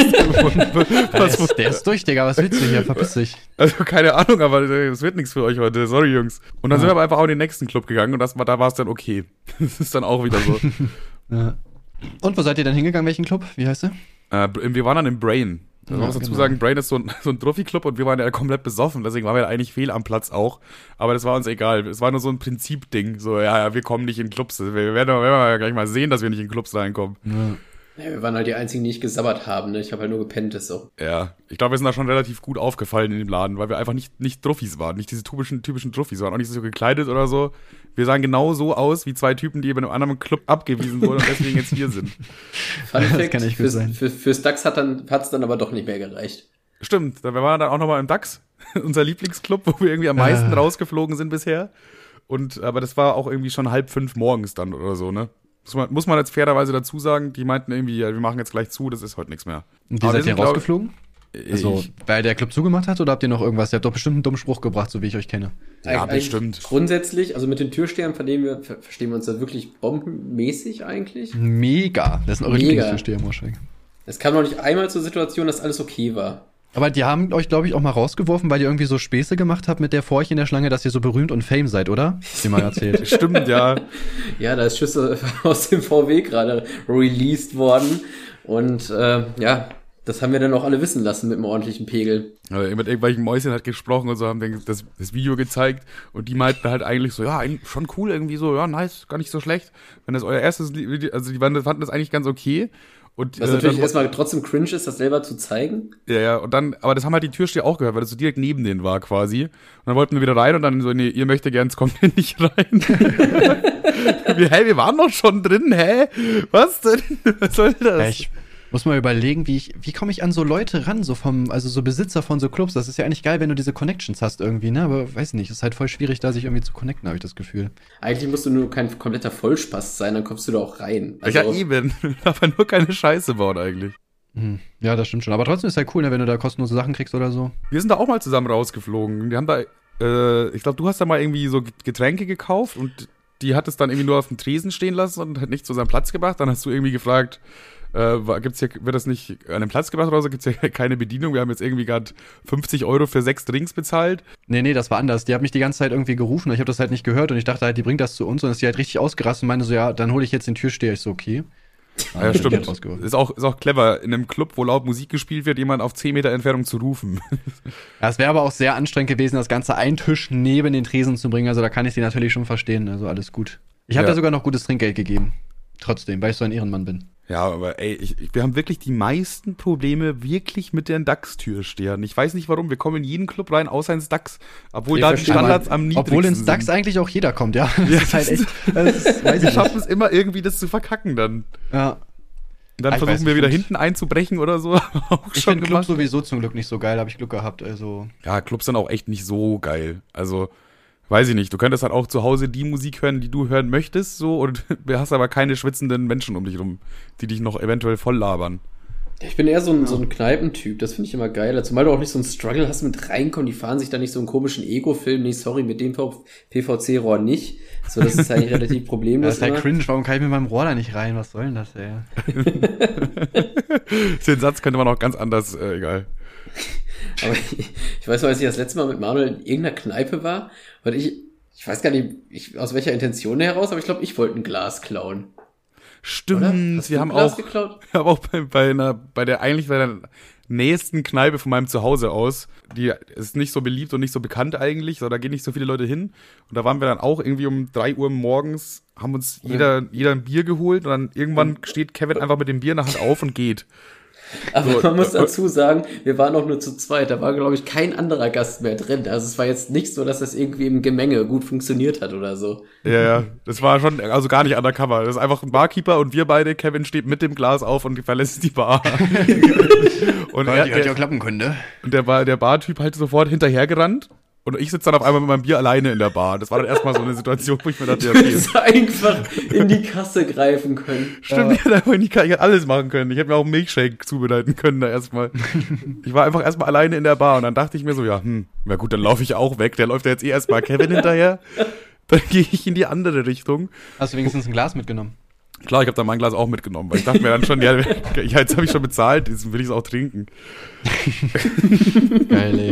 Der ist, der ist durch, Digga, was willst du hier? Verpiss dich. also keine Ahnung, aber das wird nichts für euch heute. Sorry, Jungs. Und dann Ja. sind wir aber einfach auch in den nächsten Club gegangen und das, da war es dann okay. Das ist dann auch wieder so. Ja. Und wo seid ihr denn hingegangen? Welchen Club? Wie heißt der? äh, wir waren dann im Brain. Da Ja, muss man dazu genau. sagen, Brain ist so ein, so ein Trophy-Club und wir waren ja komplett besoffen, deswegen waren wir eigentlich fehl am Platz auch. Aber das war uns egal. Es war nur so ein Prinzipding. So, ja, ja, wir kommen nicht in Clubs. Wir werden, wir werden ja gleich mal sehen, dass wir nicht in Clubs reinkommen. Ja, wir waren halt die einzigen, die nicht gesabbert haben, ne? Ich habe halt nur gepennt, das so. Ja, ich glaube, wir sind da schon relativ gut aufgefallen in dem Laden, weil wir einfach nicht, nicht Truffis waren, nicht diese typischen, typischen Truffis waren, auch nicht so gekleidet oder so. Wir sahen genau so aus wie zwei Typen, die bei einem anderen Club abgewiesen wurden und deswegen jetzt hier sind. Fun Das Fact, kann echt gut fürs, sein. Für, fürs DAX hat dann, hat's dann aber doch nicht mehr gereicht. Stimmt, da- wir waren dann auch nochmal im DAX, unser Lieblingsclub, wo wir irgendwie am meisten Ah. rausgeflogen sind bisher. Und, aber das war auch irgendwie schon halb fünf morgens dann oder so, ne? Muss man, muss man jetzt fairerweise dazu sagen, die meinten irgendwie, ja, wir machen jetzt gleich zu, das ist heute nichts mehr. Und Aber wir seid ihr sind, glaub- rausgeflogen? Also, Ich- weil der Club zugemacht hat oder habt ihr noch irgendwas? Ihr habt doch bestimmt einen dummen Spruch gebracht, so wie ich euch kenne. Ja, Eigentlich bestimmt. Grundsätzlich, also mit den Türstern verstehen wir, ver verstehen wir uns da wirklich bombenmäßig eigentlich. Mega. Das sind eure im Moschweg. Es kam noch nicht einmal zur Situation, dass alles okay war. Aber die haben euch, glaube ich, auch mal rausgeworfen, weil ihr irgendwie so Späße gemacht habt mit der Furche in der Schlange, dass ihr so berühmt und fame seid, oder? Habt ihr mal erzählt. Stimmt, ja. Ja, da ist Schüsse aus dem VW gerade released worden. Und äh, ja, das haben wir dann auch alle wissen lassen mit einem ordentlichen Pegel. Also mit irgendwelchen Mäuschen hat gesprochen und so haben den, das, das Video gezeigt und die meinten halt eigentlich so, ja, schon cool irgendwie so, ja, nice, gar nicht so schlecht. Wenn das euer erstes Video, also die waren, fanden das eigentlich ganz okay. Und, Was äh, natürlich erstmal trotzdem cringe ist, das selber zu zeigen. ja, ja, und dann, aber das haben halt die Türsteher auch gehört, weil das so direkt neben denen war quasi. Und dann wollten wir wieder rein und dann so, nee, ihr möchtet gern, es kommt hier nicht rein. wir, hä, wir waren doch schon drin, hä? Was denn? Was soll das? Ich Muss mal überlegen, wie ich, wie komme ich an so Leute ran, so vom, also so Besitzer von so Clubs. Das ist ja eigentlich geil, wenn du diese Connections hast irgendwie, ne? Aber weiß nicht, ist halt voll schwierig, da sich irgendwie zu connecten, habe ich das Gefühl. Eigentlich musst du nur kein kompletter Vollspaß sein, dann kommst du da auch rein. Also, ja, eben. Aber nur keine Scheiße bauen eigentlich. Hm. Ja, das stimmt schon. Aber trotzdem ist halt cool, ne, wenn du da kostenlose Sachen kriegst oder so. Wir sind da auch mal zusammen rausgeflogen. Wir haben da, äh, ich glaube, du hast da mal irgendwie so Getränke gekauft und die hat es dann irgendwie nur auf dem Tresen stehen lassen und hat nicht zu seinem Platz gebracht. Dann hast du irgendwie gefragt, äh, gibt's hier, wird das nicht an den Platz gebracht oder so? Gibt es hier keine Bedienung? Wir haben jetzt irgendwie gerade 50 Euro für sechs Drinks bezahlt. Nee, nee, das war anders. Die hat mich die ganze Zeit irgendwie gerufen und ich habe das halt nicht gehört und ich dachte halt, die bringt das zu uns und ist die halt richtig ausgerastet und meinte so, ja, dann hole ich jetzt den Türsteher. Ich so, okay. Ah, ja, stimmt. Ist auch, ist auch clever, in einem Club, wo laut Musik gespielt wird, jemand auf 10 Meter Entfernung zu rufen. Ja, es wäre aber auch sehr anstrengend gewesen, das Ganze einen Tisch neben den Tresen zu bringen. Also da kann ich sie natürlich schon verstehen. Also alles gut. Ich habe ja. da sogar noch gutes Trinkgeld gegeben. Trotzdem, weil ich so ein Ehrenmann bin. Ja, aber ey, ich, wir haben wirklich die meisten Probleme wirklich mit den DAX-Türstehern. Ich weiß nicht warum, wir kommen in jeden Club rein, außer ins DAX, obwohl ich da die Standards am niedrigsten Obwohl ins DAX sind. eigentlich auch jeder kommt, ja. Das ja, ist halt echt, ist, wir schaffen es immer irgendwie, das zu verkacken dann. Ja. Und dann ich versuchen wir wieder hinten einzubrechen oder so. auch ich finde Club sowieso zum Glück nicht so geil, habe ich Glück gehabt. Also. Ja, Clubs sind auch echt nicht so geil. Also weiß ich nicht, du könntest halt auch zu Hause die Musik hören, die du hören möchtest, so, und du hast aber keine schwitzenden Menschen um dich rum, die dich noch eventuell voll labern. Ich bin eher so ein, ja. so ein Kneipentyp, das finde ich immer geiler. Zumal du auch nicht so einen Struggle hast mit reinkommen, die fahren sich da nicht so einen komischen Ego-Film, nee, sorry, mit dem PVC-Rohr nicht. So, das ist eigentlich relativ problemlos. Das ist halt cringe, warum kann ich mit meinem Rohr da nicht rein? Was soll denn das, ey? Den Satz könnte man auch ganz anders, äh, egal. Aber ich, ich weiß noch, als ich das letzte Mal mit Manuel in irgendeiner Kneipe war, weil ich, ich weiß gar nicht, ich, aus welcher Intention heraus, aber ich glaube, ich wollte ein Glas klauen. Stimmt, wir haben auch, geklaut? wir haben auch bei, bei, einer, bei der eigentlich bei der nächsten Kneipe von meinem Zuhause aus, die ist nicht so beliebt und nicht so bekannt eigentlich, so, da gehen nicht so viele Leute hin. Und da waren wir dann auch irgendwie um drei Uhr morgens, haben uns jeder, ja. jeder ein Bier geholt und dann irgendwann steht Kevin einfach mit dem Bier in der Hand auf und geht. Aber so, man muss dazu sagen, wir waren auch nur zu zweit. Da war, glaube ich, kein anderer Gast mehr drin. Also es war jetzt nicht so, dass das irgendwie im Gemenge gut funktioniert hat oder so. Ja, ja. Das war schon, also gar nicht undercover. Das ist einfach ein Barkeeper und wir beide, Kevin steht mit dem Glas auf und verlässt die Bar. und er, die hätte ja klappen können, ne? Und der, war, der Bartyp halt sofort hinterhergerannt und ich sitze dann auf einmal mit meinem Bier alleine in der Bar. Das war dann erstmal so eine Situation, wo ich mir dachte, okay. Du hättest einfach in die Kasse greifen können. Stimmt, ich hätte einfach in die Kasse, ich hätte alles machen können. Ich hätte mir auch einen Milkshake zubereiten können da erstmal. Ich war einfach erstmal alleine in der Bar und dann dachte ich mir so, ja, hm, na gut, dann laufe ich auch weg. Der läuft ja jetzt eh erstmal Kevin hinterher. Dann gehe ich in die andere Richtung. Hast du wenigstens ein Glas mitgenommen? Klar, ich habe da mein Glas auch mitgenommen, weil ich dachte mir dann schon, ja, ja jetzt habe ich schon bezahlt, jetzt will ich es auch trinken. Geil, ey.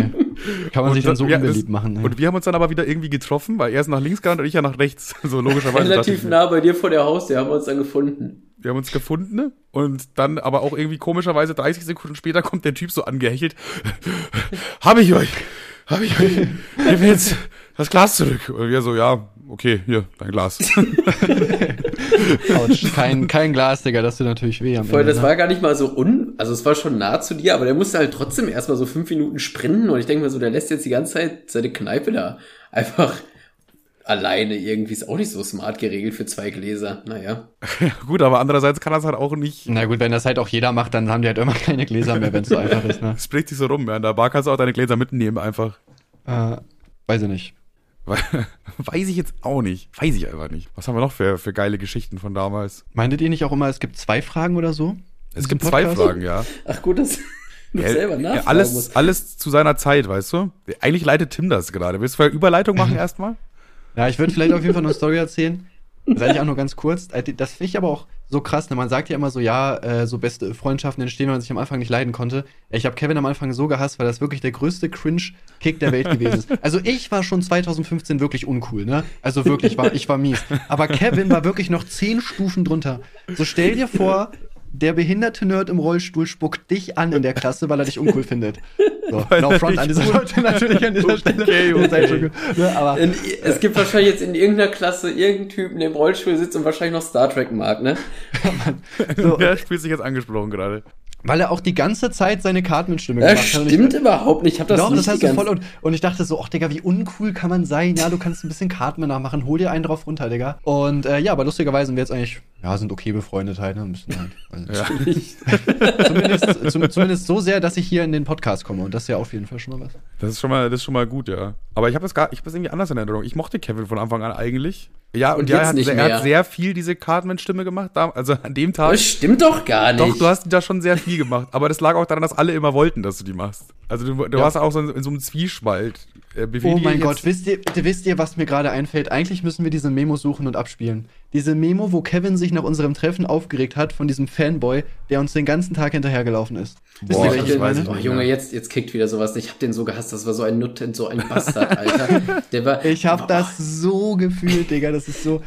Kann man und sich dann so ja, unbeliebt machen. Ey. Und wir haben uns dann aber wieder irgendwie getroffen, weil er ist nach links gerannt und ich ja nach rechts. So logischerweise. Relativ nah bei dir vor der Haustür haben wir uns dann gefunden. Wir haben uns gefunden und dann aber auch irgendwie komischerweise 30 Sekunden später kommt der Typ so angehechelt. hab ich euch, hab ich euch, gib mir jetzt das Glas zurück. Und wir so, ja, okay, hier, dein Glas. Autsch, kein, kein Glas, Digga, das tut natürlich weh am Voll, Ende, das ne? war gar nicht mal so un, also es war schon nah zu dir, aber der musste halt trotzdem erstmal so fünf Minuten sprinten und ich denke mir so, der lässt jetzt die ganze Zeit seine Kneipe da einfach alleine irgendwie ist auch nicht so smart geregelt für zwei Gläser. Naja. Ja, gut, aber andererseits kann das halt auch nicht. Na gut, wenn das halt auch jeder macht, dann haben die halt immer keine Gläser mehr, wenn es so einfach ist. Ne? Es spricht sich so rum, ja. In der Bar kannst du auch deine Gläser mitnehmen einfach. Äh, weiß ich nicht. Weiß ich jetzt auch nicht. Weiß ich einfach nicht. Was haben wir noch für, für geile Geschichten von damals? Meintet ihr nicht auch immer, es gibt zwei Fragen oder so? Es gibt zwei Fragen, ja. Ach gut, das ja, selber ja, alles, alles zu seiner Zeit, weißt du? Eigentlich leitet Tim das gerade. Willst du vorher Überleitung machen erstmal? Ja, ich würde vielleicht auf jeden Fall eine Story erzählen. Sage ich auch nur ganz kurz. Das finde ich aber auch so krass. Ne? Man sagt ja immer so, ja, äh, so beste Freundschaften entstehen, weil man sich am Anfang nicht leiden konnte. Ich habe Kevin am Anfang so gehasst, weil das wirklich der größte Cringe-Kick der Welt gewesen ist. Also ich war schon 2015 wirklich uncool, ne? Also wirklich, war, ich war mies. Aber Kevin war wirklich noch zehn Stufen drunter. So stell dir vor, der behinderte Nerd im Rollstuhl spuckt dich an in der Klasse, weil er dich uncool findet. So, no front an dieser Leute natürlich an dieser Stelle. Okay, okay. Ne, aber, in, es gibt wahrscheinlich jetzt in irgendeiner Klasse irgendeinen Typen, der im Rollstuhl sitzt und wahrscheinlich noch Star Trek mag, ne? so. Der spielt sich jetzt angesprochen gerade. Weil er auch die ganze Zeit seine Cartman-Stimme Das gemacht hat. Und stimmt ich, überhaupt nicht. Ich habe das Doch, nicht das hast du voll und, und ich dachte so, ach Digga, wie uncool kann man sein? Ja, du kannst ein bisschen Cartman nachmachen, hol dir einen drauf runter, Digga. Und äh, ja, aber lustigerweise sind wir jetzt eigentlich, ja, sind okay befreundet halt, ne? Ein bisschen halt. Also, Ja. zumindest, zum, zumindest so sehr, dass ich hier in den Podcast komme. Und das ist ja auf jeden Fall schon mal was. Das ist schon mal, das ist schon mal gut, ja. Aber ich habe das gar, ich habe das irgendwie anders in Erinnerung. Ich mochte Kevin von Anfang an eigentlich. Ja, und, Und ja, er hat, er hat sehr viel diese Cartman-Stimme gemacht. Also an dem Tag. Das stimmt doch gar nicht. Doch, du hast da schon sehr viel gemacht. Aber das lag auch daran, dass alle immer wollten, dass du die machst. Also du, du Ja. warst auch so in, in so einem Zwiespalt. Äh, Oh mein Gott, wisst ihr, wisst ihr, was mir gerade einfällt? Eigentlich müssen wir diese Memo suchen und abspielen. Diese Memo, wo Kevin sich nach unserem Treffen aufgeregt hat von diesem Fanboy, der uns den ganzen Tag hinterhergelaufen ist. Wisst Boah, ihr, das welchen ich weiß Oh, Junge, jetzt, jetzt kickt wieder sowas. Ich hab den so gehasst. Das war so ein Nutten, so ein Bastard, Alter. Der war. Ich hab Oh, das so gefühlt, Digga. Das ist so.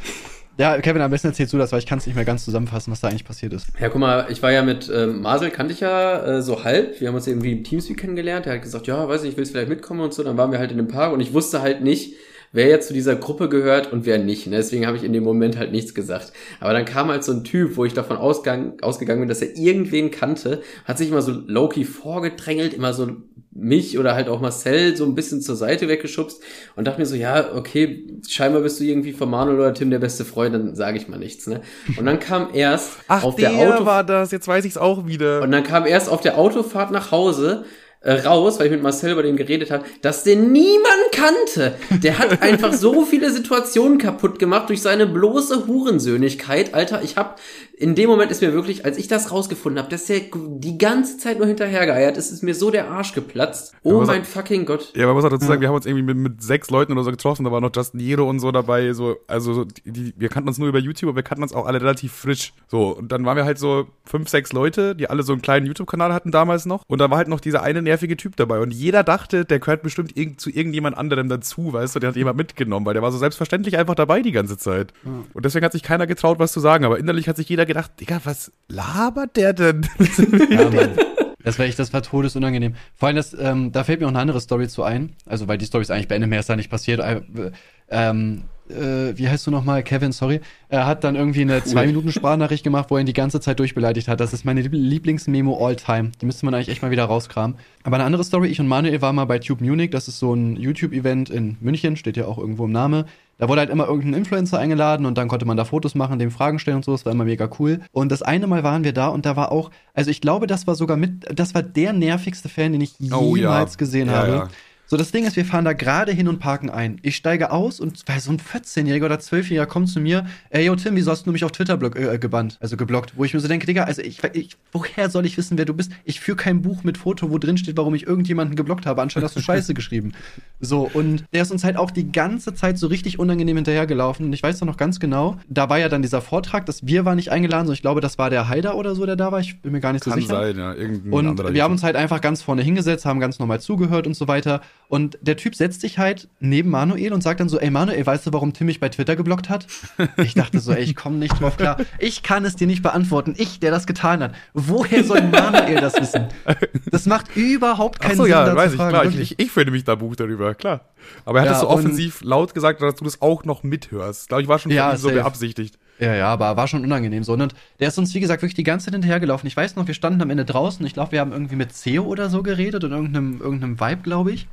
Ja, Kevin, am besten erzählst du das, weil ich kann es nicht mehr ganz zusammenfassen, was da eigentlich passiert ist. Ja, guck mal, ich war ja mit ähm, Marcel, kannte ich ja äh, so halb. Wir haben uns irgendwie im Teamspeak kennengelernt. Er hat gesagt, ja, weiß nicht, willst vielleicht mitkommen und so. Dann waren wir halt in dem Park und ich wusste halt nicht, wer jetzt zu dieser Gruppe gehört und wer nicht. Ne? Deswegen habe ich in dem Moment halt nichts gesagt. Aber dann kam halt so ein Typ, wo ich davon ausgang, ausgegangen bin, dass er irgendwen kannte, hat sich immer so low-key vorgedrängelt, immer so mich oder halt auch Marcel so ein bisschen zur Seite weggeschubst und dachte mir so, ja, okay, scheinbar bist du irgendwie von Manuel oder Tim der beste Freund, dann sage ich mal nichts, ne? Und dann kam erst Ach, auf der, der Auto war das. Jetzt weiß ich's auch wieder. und dann kam erst auf der Autofahrt nach Hause äh, raus, weil ich mit Marcel über den geredet habe, dass den niemand kannte. Der hat einfach so viele Situationen kaputt gemacht durch seine bloße Hurensöhnigkeit. Alter, ich hab in dem Moment ist mir wirklich, als ich das rausgefunden habe, dass der die ganze Zeit nur hinterhergeeiert ist, ist mir so der Arsch geplatzt. Oh mein fucking Gott. Ja, man muss auch dazu sagen, wir haben uns irgendwie mit, mit sechs Leuten oder so getroffen, da war noch Justin Jero und so dabei, so, also so, die, die, wir kannten uns nur über YouTube, aber wir kannten uns auch alle relativ frisch. So, und dann waren wir halt so fünf, sechs Leute, die alle so einen kleinen YouTube-Kanal hatten damals noch. Und da war halt noch dieser eine nervige Typ dabei. Und jeder dachte, der gehört bestimmt irgend, zu irgendjemand anderem dazu, weißt du, der hat jemand mitgenommen, weil der war so selbstverständlich einfach dabei die ganze Zeit. Und deswegen hat sich keiner getraut, was zu sagen, aber innerlich hat sich jeder gedacht, Digga, was labert der denn? Ja, Mann. Das war echt, das war todesunangenehm. Vor allem, das, ähm, da fällt mir auch eine andere Story zu ein. Also, weil die Story ist eigentlich beendet, mehr ist da nicht passiert. Äh, ähm, äh, wie heißt du nochmal? Kevin, sorry. Er hat dann irgendwie eine zwei Minuten Sprachnachricht gemacht, wo er ihn die ganze Zeit durchbeleidigt hat. Das ist meine Lieb- Lieblingsmemo all time. Die müsste man eigentlich echt mal wieder rauskramen. Aber eine andere Story, ich und Manuel waren mal bei Tube Munich. Das ist so ein YouTube-Event in München, steht ja auch irgendwo im Name. Da wurde halt immer irgendein Influencer eingeladen und dann konnte man da Fotos machen, dem Fragen stellen und so. Das war immer mega cool. Und das eine Mal waren wir da und da war auch, also ich glaube, das war sogar mit, das war der nervigste Fan, den ich Oh, ja. jemals gesehen Ja, habe. ja. So, das Ding ist, wir fahren da gerade hin und parken ein. Ich steige aus und so ein 14-Jähriger oder 12-Jähriger kommt zu mir, ey, yo, Tim, wieso hast du mich auf Twitter block, äh, gebannt, also geblockt? Wo ich mir so denke, Digga, also ich, ich woher soll ich wissen, wer du bist? Ich führe kein Buch mit Foto, wo drin steht, warum ich irgendjemanden geblockt habe, anstatt hast du Scheiße geschrieben. So, und der ist uns halt auch die ganze Zeit so richtig unangenehm hinterhergelaufen. Und ich weiß doch noch ganz genau, da war ja dann dieser Vortrag, dass wir waren nicht eingeladen, sondern ich glaube, das war der Haider oder so, der da war. Ich bin mir gar nicht so Kann sicher. sein, ja, irgendein Und wir haben uns halt einfach ganz vorne hingesetzt, haben ganz normal zugehört und so weiter. Und der Typ setzt sich halt neben Manuel und sagt dann so, ey Manuel, weißt du, warum Tim mich bei Twitter geblockt hat? Ich dachte so, ey, ich komme nicht drauf klar. Ich kann es dir nicht beantworten. Ich, der das getan hat. Woher soll Manuel das wissen? Das macht überhaupt Ach keinen so, Sinn, ja, weiß zu ich, fragen. klar. Ich, wirklich. ich, ich finde mich da Buch darüber, klar. Aber er hat Ja, das so offensiv laut gesagt, dass du das auch noch mithörst. Ich glaube, ich war schon Ja, so beabsichtigt. Ja, ja, aber war schon unangenehm so. Und der ist uns, wie gesagt, wirklich die ganze Zeit hinterhergelaufen. Ich weiß noch, wir standen am Ende draußen. Ich glaube, wir haben irgendwie mit CEO oder so geredet und irgendeinem, irgendeinem Vibe, glaube ich.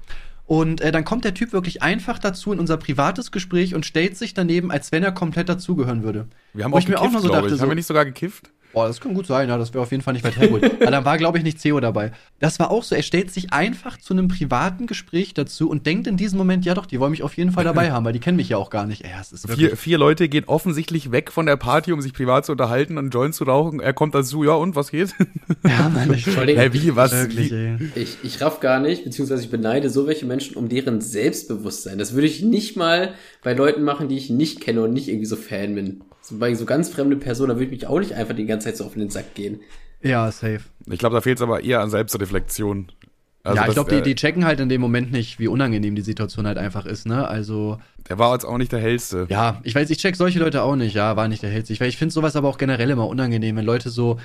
Und äh, dann kommt der Typ wirklich einfach dazu in unser privates Gespräch und stellt sich daneben, als wenn er komplett dazugehören würde. Wir haben Wo auch ich mir gekifft, auch nur so dachte, ich. so, Haben wir nicht sogar gekifft? Boah, das kann gut sein, ja, das wäre auf jeden Fall nicht weit hergeholt. Aber dann war, glaube ich, nicht CEO dabei. Das war auch so, er stellt sich einfach zu einem privaten Gespräch dazu und denkt in diesem Moment, ja doch, die wollen mich auf jeden Fall dabei haben, weil die kennen mich ja auch gar nicht. Es ist Vier, vier Leute gehen offensichtlich weg von der Party, um sich privat zu unterhalten und einen Joint zu rauchen. Er kommt dazu, ja und, was geht? ja, Mann, ich, allem, Hä, wie, was? wirklich, ey. Ich, ich raff gar nicht, beziehungsweise ich beneide so welche Menschen um deren Selbstbewusstsein. Das würde ich nicht mal bei Leuten machen, die ich nicht kenne und nicht irgendwie so Fan bin. So bei so ganz fremde Personen, da würde ich mich auch nicht einfach die ganze Zeit so auf den Sack gehen. Ja, safe. Ich glaube, da fehlt es aber eher an Selbstreflexion. Also ja, ich glaube, die, die checken halt in dem Moment nicht, wie unangenehm die Situation halt einfach ist, ne? Also, Der war jetzt auch nicht der hellste. ja, ich weiß, ich check solche Leute auch nicht, ja, war nicht der hellste. Ich, ich finde sowas aber auch generell immer unangenehm, wenn Leute so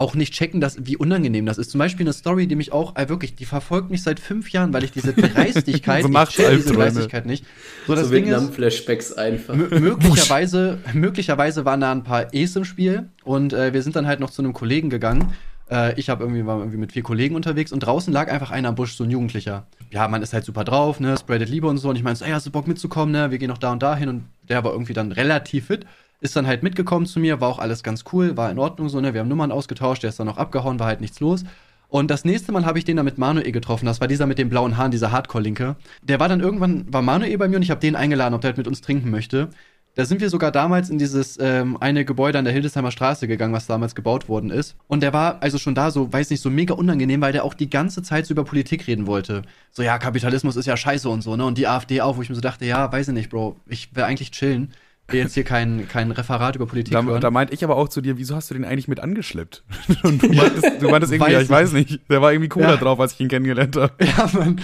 auch nicht checken, dass, wie unangenehm das ist. Zum Beispiel eine Story, die mich auch, äh, wirklich, die verfolgt mich seit fünf Jahren, weil ich diese Dreistigkeit, So ich nachts check diese Albträume. Dreistigkeit nicht. So, das so Ding ist, Vietnam-Flashbacks einfach. Mö- möglicherweise, möglicherweise waren da ein paar E's im Spiel und äh, wir sind dann halt noch zu einem Kollegen gegangen. Äh, ich habe irgendwie, war irgendwie mit vier Kollegen unterwegs und draußen lag einfach einer am Busch, so ein Jugendlicher. Ja, man ist halt super drauf, ne, spreadet Liebe und so. Und ich meinte so, ey, hast du Bock mitzukommen, ne? Wir gehen noch da und da hin. Und der war irgendwie dann relativ fit. Ist dann halt mitgekommen zu mir, war auch alles ganz cool, war in Ordnung so, ne? Wir haben Nummern ausgetauscht, der ist dann noch abgehauen, war halt nichts los. Und das nächste Mal habe ich den dann mit Manuel getroffen. Das war dieser mit den blauen Haaren, dieser Hardcore-Linke. Der war dann irgendwann, war Manuel bei mir und ich habe den eingeladen, ob der halt mit uns trinken möchte. Da sind wir sogar damals in dieses ähm, eine Gebäude an der Hildesheimer Straße gegangen, was damals gebaut worden ist. Und der war also schon da so, weiß nicht, so mega unangenehm, weil der auch die ganze Zeit so über Politik reden wollte. So, ja, Kapitalismus ist ja scheiße und so, ne? Und die AfD auch, wo ich mir so dachte, ja, weiß ich nicht, Bro, ich will eigentlich chillen jetzt hier kein, kein Referat über Politik da, hören. da meinte ich aber auch zu dir, wieso hast du den eigentlich mit angeschleppt? Und du meintest, du meintest irgendwie, weiß ja, ich weiß nicht, der war irgendwie cooler ja. drauf, als ich ihn kennengelernt habe. Ja, Mann.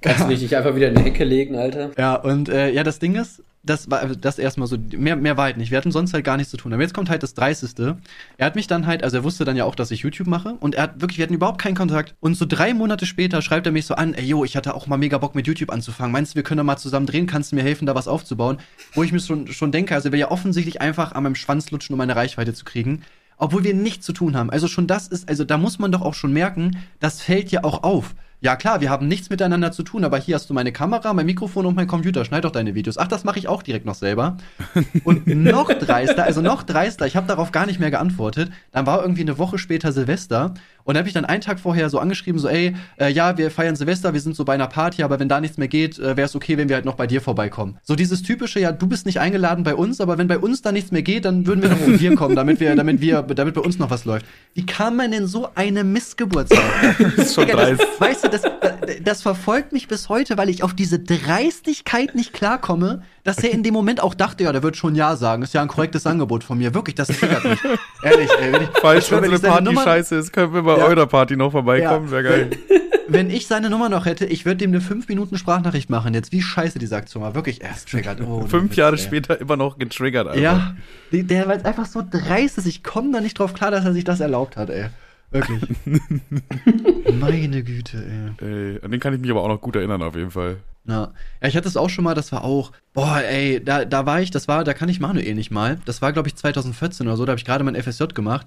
Kannst du dich einfach wieder in die Ecke legen, Alter? Ja, und äh, ja, das Ding ist, das war das erstmal so, mehr, mehr war halt nicht. Wir hatten sonst halt gar nichts zu tun. Aber jetzt kommt halt das 30. Er hat mich dann halt, also er wusste dann ja auch, dass ich YouTube mache und er hat wirklich, wir hatten überhaupt keinen Kontakt. Und so drei Monate später schreibt er mich so an, ey yo, ich hatte auch mal mega Bock mit YouTube anzufangen. Meinst du, wir können da mal zusammen drehen? Kannst du mir helfen, da was aufzubauen? Wo ich mir schon, schon denke, also er will ja offensichtlich einfach an meinem Schwanz lutschen, um meine Reichweite zu kriegen. Obwohl wir nichts zu tun haben. Also schon das ist, also da muss man doch auch schon merken, das fällt ja auch auf. Ja klar, wir haben nichts miteinander zu tun, aber hier hast du meine Kamera, mein Mikrofon und mein Computer. Schneid doch deine Videos. Ach, das mache ich auch direkt noch selber. Und noch dreister, also noch dreister, ich habe darauf gar nicht mehr geantwortet. Dann war irgendwie eine Woche später Silvester und da habe ich dann einen Tag vorher so angeschrieben, so, ey, äh, ja, wir feiern Silvester, wir sind so bei einer Party, aber wenn da nichts mehr geht, äh, wäre es okay, wenn wir halt noch bei dir vorbeikommen. So dieses typische, ja, du bist nicht eingeladen bei uns, aber wenn bei uns da nichts mehr geht, dann würden wir noch um dir kommen, damit wir, damit wir, damit bei uns noch was läuft. Wie kann man denn so eine Missgeburt sein? das ist schon dreist. Das, weißt du, das, das verfolgt mich bis heute, weil ich auf diese Dreistigkeit nicht klarkomme, dass er in dem Moment auch dachte, ja, der wird schon Ja sagen. Ist ja ein korrektes Angebot von mir. Wirklich, das triggert mich. Ehrlich, ey. Wenn ich, Falls unsere Party scheiße ist, können wir bei ja. eurer Party noch vorbeikommen. Ja. Wäre geil. Wenn ich seine Nummer noch hätte, ich würde ihm eine 5 Minuten Sprachnachricht machen. Jetzt, wie scheiße diese Aktion war. Wirklich, er ist triggert. Oh, Fünf Jahre ey. später immer noch getriggert, Alter. Ja, der, weil einfach so dreist ist. Ich komme da nicht drauf klar, dass er sich das erlaubt hat, ey. Wirklich. Meine Güte, ey. ey. An den kann ich mich aber auch noch gut erinnern, auf jeden Fall. Ja. ja, ich hatte es auch schon mal, das war auch, boah, ey, da, da war ich, das war, da kann ich Manuel nicht mal. Das war, glaube ich, 2014 oder so, da habe ich gerade mein FSJ gemacht.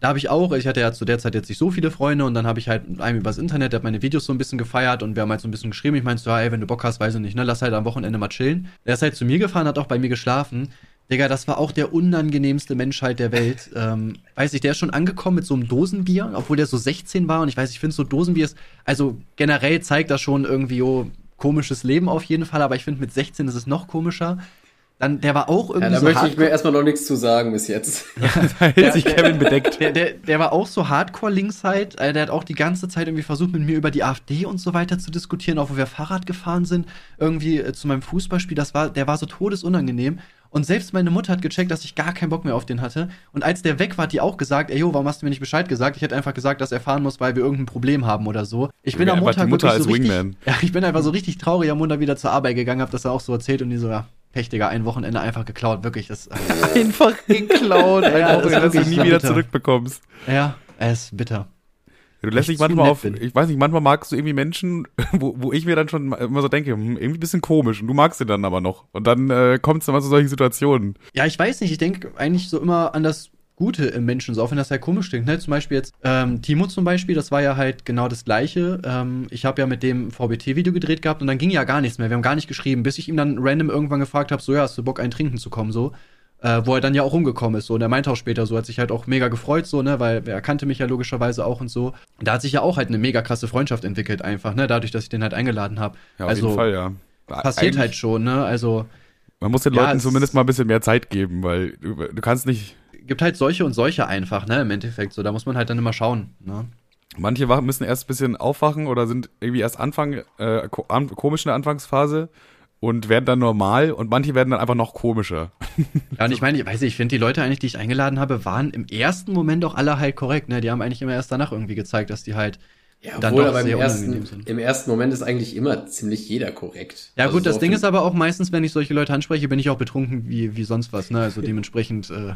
Da habe ich auch, ich hatte ja zu der Zeit jetzt nicht so viele Freunde und dann habe ich halt mit einem übers Internet, der hat meine Videos so ein bisschen gefeiert und wir haben halt so ein bisschen geschrieben. Ich meinte so, ey, wenn du Bock hast, weiß ich nicht, ne, lass halt am Wochenende mal chillen. Der ist halt zu mir gefahren, hat auch bei mir geschlafen. Digga, das war auch der unangenehmste Menschheit der Welt. Ähm, weiß ich, der ist schon angekommen mit so einem Dosenbier, obwohl der so 16 war und ich weiß, ich finde so Dosenbier ist, also generell zeigt das schon irgendwie, oh, komisches Leben auf jeden Fall, aber ich finde mit 16 ist es noch komischer. Dann, der war auch irgendwie ja, da so möchte ich mir erstmal noch nichts zu sagen bis jetzt. Ja, da hält sich Kevin bedeckt. Der, der, der war auch so Hardcore-Linksheit. Äh, der hat auch die ganze Zeit irgendwie versucht, mit mir über die AfD und so weiter zu diskutieren, auch wo wir Fahrrad gefahren sind, irgendwie äh, zu meinem Fußballspiel. Das war, der war so todesunangenehm. Und selbst meine Mutter hat gecheckt, dass ich gar keinen Bock mehr auf den hatte. Und als der weg war, hat die auch gesagt, ey, yo, warum hast du mir nicht Bescheid gesagt? Ich hätte einfach gesagt, dass er fahren muss, weil wir irgendein Problem haben oder so. Ich bin ja, am Montag Mutter als so richtig, Wingman. Ja, ich bin einfach so richtig traurig am Montag wieder zur Arbeit gegangen, hab das auch so erzählt und die so, ja, Pechtiger, ein Wochenende einfach geklaut, wirklich. Das, einfach geklaut, ein ja, Wochenende, das, das du nie wieder bitter. zurückbekommst. Ja, es ist bitter. Du lässt dich manchmal auf, bin. ich weiß nicht, manchmal magst du irgendwie Menschen, wo, wo ich mir dann schon immer so denke, hm, irgendwie ein bisschen komisch und du magst sie dann aber noch. Und dann äh, kommt es immer zu solchen Situationen. Ja, ich weiß nicht, ich denke eigentlich so immer an das Gute im Menschen, so auch wenn das halt komisch klingt. Ne? Zum Beispiel jetzt ähm, Timo zum Beispiel, das war ja halt genau das Gleiche. Ähm, ich habe ja mit dem VBT-Video gedreht gehabt und dann ging ja gar nichts mehr. Wir haben gar nicht geschrieben, bis ich ihm dann random irgendwann gefragt habe, so ja, hast du Bock, ein Trinken zu kommen, so äh, wo er dann ja auch rumgekommen ist. So. Und er meinte auch später so, hat sich halt auch mega gefreut, so, ne, weil er kannte mich ja logischerweise auch und so. Da hat sich ja auch halt eine mega krasse Freundschaft entwickelt, einfach, ne, dadurch, dass ich den halt eingeladen habe. Ja, auf also, jeden Fall, ja. Passiert Eigentlich, halt schon, ne, also. Man muss den ja, Leuten zumindest mal ein bisschen mehr Zeit geben, weil du, du kannst nicht. Gibt halt solche und solche einfach, ne, im Endeffekt, so, da muss man halt dann immer schauen, ne. Manche müssen erst ein bisschen aufwachen oder sind irgendwie erst Anfang, äh, komisch in der Anfangsphase und werden dann normal und manche werden dann einfach noch komischer. Ja, und ich meine, ich weiß nicht, ich finde die Leute eigentlich, die ich eingeladen habe, waren im ersten Moment auch alle halt korrekt, ne? Die haben eigentlich immer erst danach irgendwie gezeigt, dass die halt ja, dann obwohl, doch aber im ersten, sind. im ersten Moment ist eigentlich immer ziemlich jeder korrekt. Ja, also gut, so das Ding ist aber auch meistens, wenn ich solche Leute anspreche, bin ich auch betrunken wie, wie sonst was, ne? Also dementsprechend äh,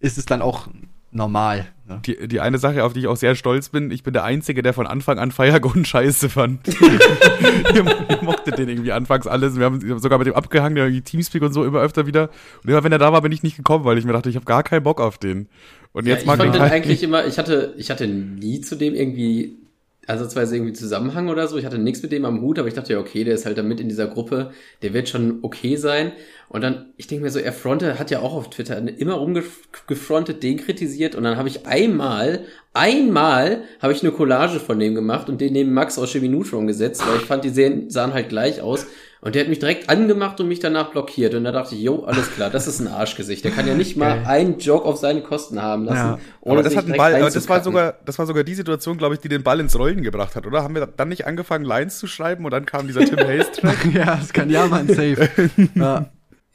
ist es dann auch normal. Ne? Die, die eine Sache, auf die ich auch sehr stolz bin, ich bin der Einzige, der von Anfang an Firegon scheiße fand. ich, ich mochte den irgendwie anfangs alles. Wir haben sogar mit dem abgehangen, der irgendwie Teamspeak und so immer öfter wieder. Und immer wenn er da war, bin ich nicht gekommen, weil ich mir dachte, ich habe gar keinen Bock auf den. Und jetzt ja, ich mag fand ich den halt eigentlich immer, ich hatte, ich hatte nie zu dem irgendwie ansatzweise irgendwie Zusammenhang oder so. Ich hatte nichts mit dem am Hut, aber ich dachte ja, okay, der ist halt da mit in dieser Gruppe, der wird schon okay sein. Und dann, ich denke mir so, er fronte, hat ja auch auf Twitter immer rumgefrontet, den kritisiert und dann habe ich einmal, einmal habe ich eine Collage von dem gemacht und den neben Max aus Chemie Neutron gesetzt, weil ich fand, die sehen, sahen halt gleich aus. Und der hat mich direkt angemacht und mich danach blockiert. Und da dachte ich, jo, alles klar, das ist ein Arschgesicht. Der kann ja nicht mal einen Joke auf seine Kosten haben lassen. Ja. ohne aber das hat einen Ball, aber das war sogar, das war sogar die Situation, glaube ich, die den Ball ins Rollen gebracht hat, oder? Haben wir dann nicht angefangen, Lines zu schreiben und dann kam dieser Tim Hayes Track? ja, das kann ja mal ein Safe. ja.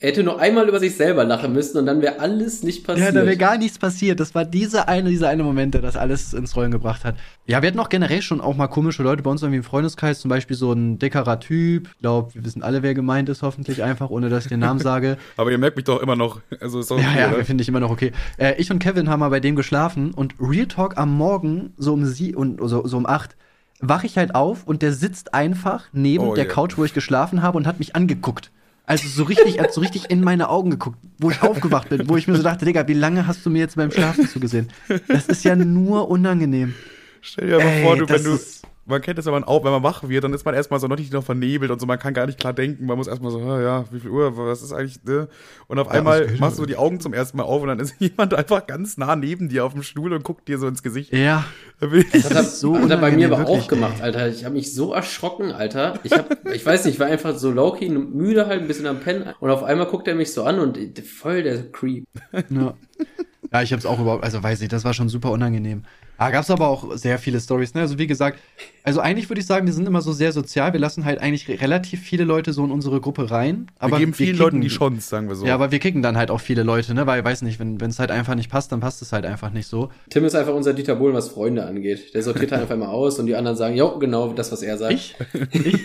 Er hätte nur einmal über sich selber lachen müssen und dann wäre alles nicht Ja, passiert. da wäre gar nichts passiert. Das war diese eine, dieser eine Moment, der das alles ins Rollen gebracht hat. Ja, wir hatten auch generell schon auch mal komische Leute bei uns irgendwie im Freundeskreis, zum Beispiel so ein dickerer Typ. Ich glaube, wir wissen alle, wer gemeint ist, hoffentlich einfach, ohne dass ich den Namen sage. Aber ihr merkt mich doch immer noch. Also ist doch Ja, okay, ja, finde ich immer noch okay. Äh, ich und Kevin haben mal bei dem geschlafen und Real Talk am Morgen, so um sie und so, so um acht, wache ich halt auf und der sitzt einfach neben Oh, der ja. Couch, wo ich geschlafen habe und hat mich angeguckt. Also so richtig, er hat so richtig in meine Augen geguckt, wo ich aufgewacht bin, wo ich mir so dachte, Digga, wie lange hast du mir jetzt beim Schlafen zugesehen? Das ist ja nur unangenehm. Stell dir mal vor, du, wenn du. Man kennt das, wenn man auch, wenn man wach wird, dann ist man erstmal so noch nicht noch vernebelt und so, man kann gar nicht klar denken. Man muss erstmal so, ah, ja, wie viel Uhr, was ist eigentlich, ne? Und auf Ja, einmal machst du die Augen zum ersten Mal auf und dann ist jemand einfach ganz nah neben dir auf dem Stuhl und guckt dir so ins Gesicht. Ja, Das hat, er- so hat er bei mir aber auch gemacht. Alter. Ich habe mich so erschrocken, Alter. Ich hab, ich weiß nicht, ich war einfach so low-key, müde halt, ein bisschen am Pennen. Und auf einmal guckt er mich so an und voll der Creep. Ja. Ja, ich hab's auch überhaupt, also weiß ich, das war schon super unangenehm. Da gab's aber auch sehr viele Stories, ne? Also wie gesagt, also eigentlich würde ich sagen, wir sind immer so sehr sozial. Wir lassen halt eigentlich re- relativ viele Leute so in unsere Gruppe rein. Aber wir geben vielen kicken- Leuten die Chance, sagen wir so. Ja, aber wir kicken dann halt auch viele Leute, ne? Weil, weiß nicht, wenn es halt einfach nicht passt, dann passt es halt einfach nicht so. Tim ist einfach unser Dieter Bohlen, was Freunde angeht. Der sortiert halt einfach mal aus und die anderen sagen, jo, genau das, was er sagt. Ich? ich?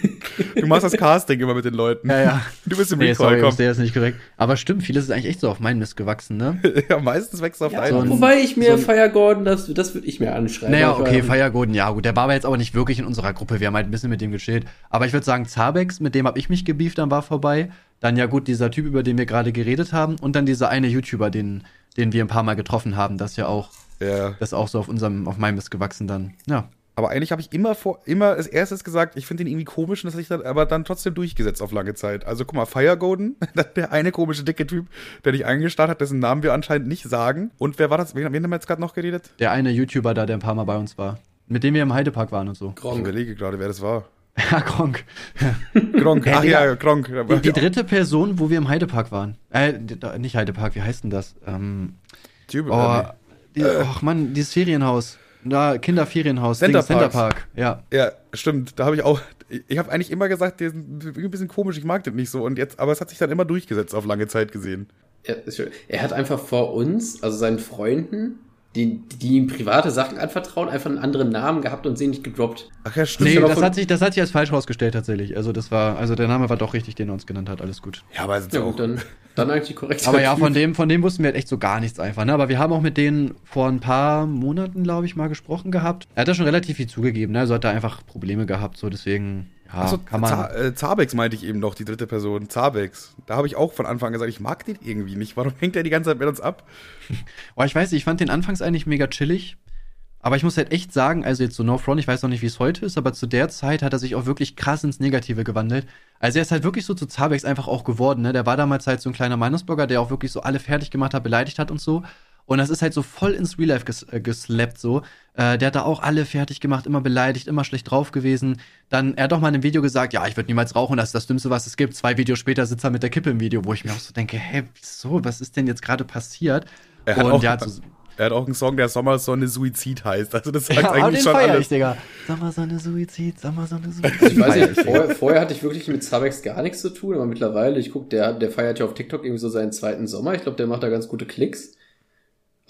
du machst das Casting immer mit den Leuten. Ja, ja. Du bist im Nee, Recall, sorry, komm. der ist nicht korrekt. Aber stimmt, vieles ist eigentlich echt so auf meinen Mist gewachsen, ne? ja, meistens wächst auf Ja, einen. so ein- wobei ich mir so Fire Gordon, das, das würde ich mir anschreiben. Naja, okay, Golden, ja gut, der war aber jetzt auch nicht wirklich in unserer Gruppe. Wir haben halt ein bisschen mit dem gechillt. Aber ich würde sagen, Zabex, mit dem habe ich mich gebieft, dann war vorbei. Dann ja gut, dieser Typ, über den wir gerade geredet haben. Und dann dieser eine YouTuber, den, den wir ein paar Mal getroffen haben. Das ist ja auch, ja. das ist auch so auf unserem, auf meinem Mist gewachsen dann. Ja. Aber eigentlich habe ich immer vor, immer als erstes gesagt, ich finde den irgendwie komisch und das habe ich dann aber dann trotzdem durchgesetzt auf lange Zeit. Also guck mal, Fire Golden, der eine komische dicke Typ, der dich eingestarrt hat, dessen Namen wir anscheinend nicht sagen. Und wer war das? Wen, wen haben wir jetzt gerade noch geredet? Der eine YouTuber da, der ein paar Mal bei uns war. Mit dem wir im Heidepark waren und so. Ich Gronk. überlege gerade, wer das war. Ja, Gronk. Gronk. Ach ja, Gronk. Die, die dritte Person, wo wir im Heidepark waren. Äh, nicht Heidepark, wie heißt denn das? Ähm, Typ, oh, äh, die, ach Mann, dieses Ferienhaus. Da, Kinderferienhaus. Center. Park. Ja. Ja, stimmt. Da habe ich auch. Ich habe eigentlich immer gesagt, der ist ein bisschen komisch, ich mag den nicht so. Und jetzt, aber es hat sich dann immer durchgesetzt auf lange Zeit gesehen. Schön. Er hat einfach vor uns, also seinen Freunden, die, die ihm private Sachen anvertrauen, einfach einen anderen Namen gehabt und sie nicht gedroppt. Ach ja, stimmt. Nee, aber das hat, sich, das hat sich als falsch rausgestellt tatsächlich. Also das war, also der Name war doch richtig, den er uns genannt hat, alles gut. Ja, aber es ist Ja, auch. gut, dann, dann eigentlich korrekt. Aber ja, von dem, von dem wussten wir halt echt so gar nichts einfach. Ne? Aber wir haben auch mit denen vor ein paar Monaten, glaube ich, mal gesprochen gehabt. Er hat da schon relativ viel zugegeben, ne? Also hat er einfach Probleme gehabt, so deswegen, ja, Achso, kann man. Äh, Zabex meinte ich eben noch, die dritte Person. Zabex. Da habe ich auch von Anfang an gesagt, ich mag den irgendwie nicht. Warum hängt er die ganze Zeit mit uns ab? Oh, ich weiß nicht, ich fand den anfangs eigentlich mega chillig. Aber ich muss halt echt sagen, also jetzt so No Front, ich weiß noch nicht, wie es heute ist, aber zu der Zeit hat er sich auch wirklich krass ins Negative gewandelt. Also er ist halt wirklich so zu Zabex einfach auch geworden, ne? Der war damals halt so ein kleiner Meinungsblogger, der auch wirklich so alle fertig gemacht hat, beleidigt hat und so. Und das ist halt so voll ins Real Life ges äh, geslappt so. Äh, der hat da auch alle fertig gemacht, immer beleidigt, immer schlecht drauf gewesen. Dann, er hat doch mal in einem Video gesagt, ja, ich würde niemals rauchen, das ist das Dümmste, was es gibt. Zwei Videos später sitzt er mit der Kippe im Video, wo ich mir auch so denke, hä, wieso, was ist denn jetzt gerade passiert? Er hat, und auch, ja, so, er hat auch einen Song, der Sommersonne Suizid heißt. Also das sagt ja, eigentlich den schon feier alles. ich, Digga. Sommersonne, Suizid, Sommersonne, Suizid. Ich weiß nicht, vorher, vorher hatte ich wirklich mit Zabex gar nichts zu tun, aber mittlerweile, ich guck, der, der feiert ja auf TikTok irgendwie so seinen zweiten Sommer. Ich glaube, der macht da ganz gute Klicks.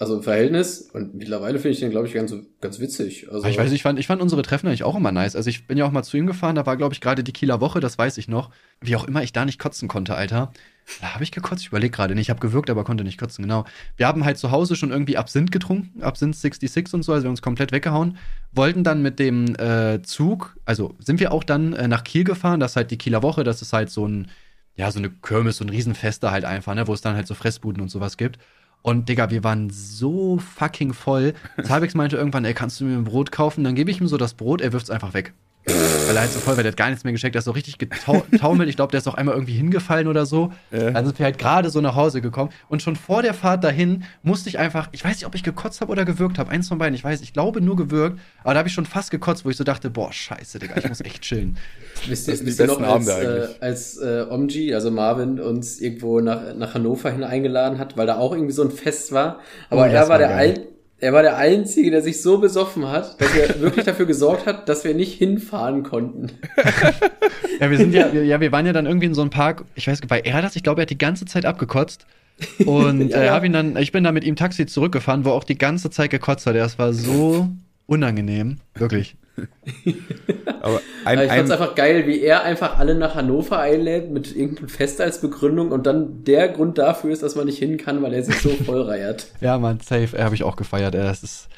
Also im Verhältnis. Und mittlerweile finde ich den, glaube ich, ganz, ganz witzig. Also, ich weiß, ich fand, ich fand unsere Treffen eigentlich auch immer nice. Also ich bin ja auch mal zu ihm gefahren, da war, glaube ich, gerade die Kieler Woche, das weiß ich noch. Wie auch immer ich da nicht kotzen konnte, Alter. Da habe ich gekotzt, ich überlege gerade nicht. Ich habe gewirkt, aber konnte nicht kotzen, genau. Wir haben halt zu Hause schon irgendwie Absinth getrunken, Absinth 66 und so, also wir haben uns komplett weggehauen. Wollten dann mit dem äh, Zug, also sind wir auch dann äh, nach Kiel gefahren, das ist halt die Kieler Woche, das ist halt so ein, ja, so eine Kirmes, so ein Riesenfeste halt einfach, ne, wo es dann halt so Fressbuden und sowas gibt. Und Digga, wir waren so fucking voll. Zabex meinte irgendwann, ey, kannst du mir ein Brot kaufen? Dann gebe ich ihm so das Brot, er wirft es einfach weg. Weil er halt so voll war, der hat gar nichts mehr gescheckt, der ist so richtig getaumelt. Ich glaube, der ist auch einmal irgendwie hingefallen oder so. Ja. Dann sind wir halt gerade so nach Hause gekommen. Und schon vor der Fahrt dahin musste ich einfach, ich weiß nicht, ob ich gekotzt habe oder gewürgt habe. Eins von beiden, ich weiß, ich glaube nur gewürgt. Aber da habe ich schon fast gekotzt, wo ich so dachte, boah, scheiße, Digga, ich muss echt chillen. wisst ihr, wisst ihr noch, als, äh, als äh, Omji, also Marvin, uns irgendwo nach, nach Hannover hin eingeladen hat, weil da auch irgendwie so ein Fest war. Aber oh, er war, war der Ein er war der Einzige, der sich so besoffen hat, dass er wirklich dafür gesorgt hat, dass wir nicht hinfahren konnten. ja, wir sind ja, wir, ja, wir waren ja dann irgendwie in so einem Park, ich weiß, bei das, ich glaube, er hat die ganze Zeit abgekotzt. Und ja, äh, hab ihn dann, ich bin dann mit ihm Taxi zurückgefahren, wo auch die ganze Zeit gekotzt hat. Das war so unangenehm, wirklich. Aber ein, ich fand's einfach geil, wie er einfach alle nach Hannover einlädt mit irgendeinem Fest als Begründung und dann der Grund dafür ist, dass man nicht hin kann, weil er sich so voll reiert. ja, man, safe. Er habe ich auch gefeiert. Er ist.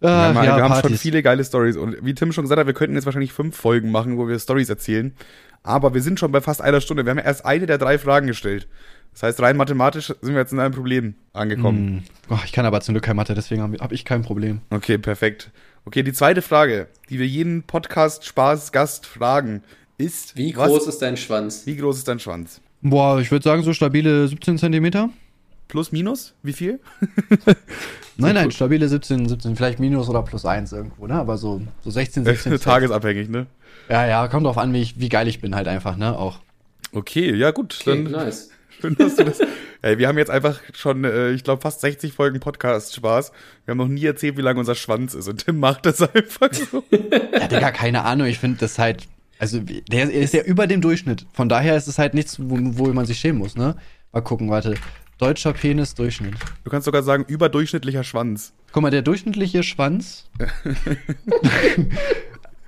Äh, ja, man, ja, wir haben schon viele geile Stories und wie Tim schon gesagt hat, wir könnten jetzt wahrscheinlich fünf Folgen machen, wo wir Stories erzählen. Aber wir sind schon bei fast einer Stunde. Wir haben ja erst eine der drei Fragen gestellt. Das heißt, rein mathematisch sind wir jetzt in einem Problem angekommen. Mm. Oh, ich kann aber zum Glück kein Mathe, deswegen habe hab ich kein Problem. Okay, perfekt. Okay, die zweite Frage, die wir jeden Podcast-Spaß-Gast fragen, ist: Wie groß was, ist dein Schwanz? Wie groß ist dein Schwanz? Boah, ich würde sagen, so stabile 17 Zentimeter. Plus, minus? Wie viel? nein, nein, stabile 17, 17, vielleicht minus oder plus 1 irgendwo, ne? Aber so, so 16, 16. Tagesabhängig, ne? Ja, ja, kommt drauf an, wie, ich, wie geil ich bin halt einfach, ne? Auch. Okay, ja, gut. Okay, dann nice. Schön, dass du das. Ey, wir haben jetzt einfach schon, äh, ich glaube, fast 60 Folgen Podcast-Spaß. Wir haben noch nie erzählt, wie lang unser Schwanz ist. Und Tim macht das einfach so. ja, Digga, keine Ahnung. Ich finde das halt. Also, der ist ja über dem Durchschnitt. Von daher ist es halt nichts, wo, wo man sich schämen muss, ne? Mal gucken, warte. Deutscher Penis Durchschnitt. Du kannst sogar sagen, überdurchschnittlicher Schwanz. Guck mal, der durchschnittliche Schwanz.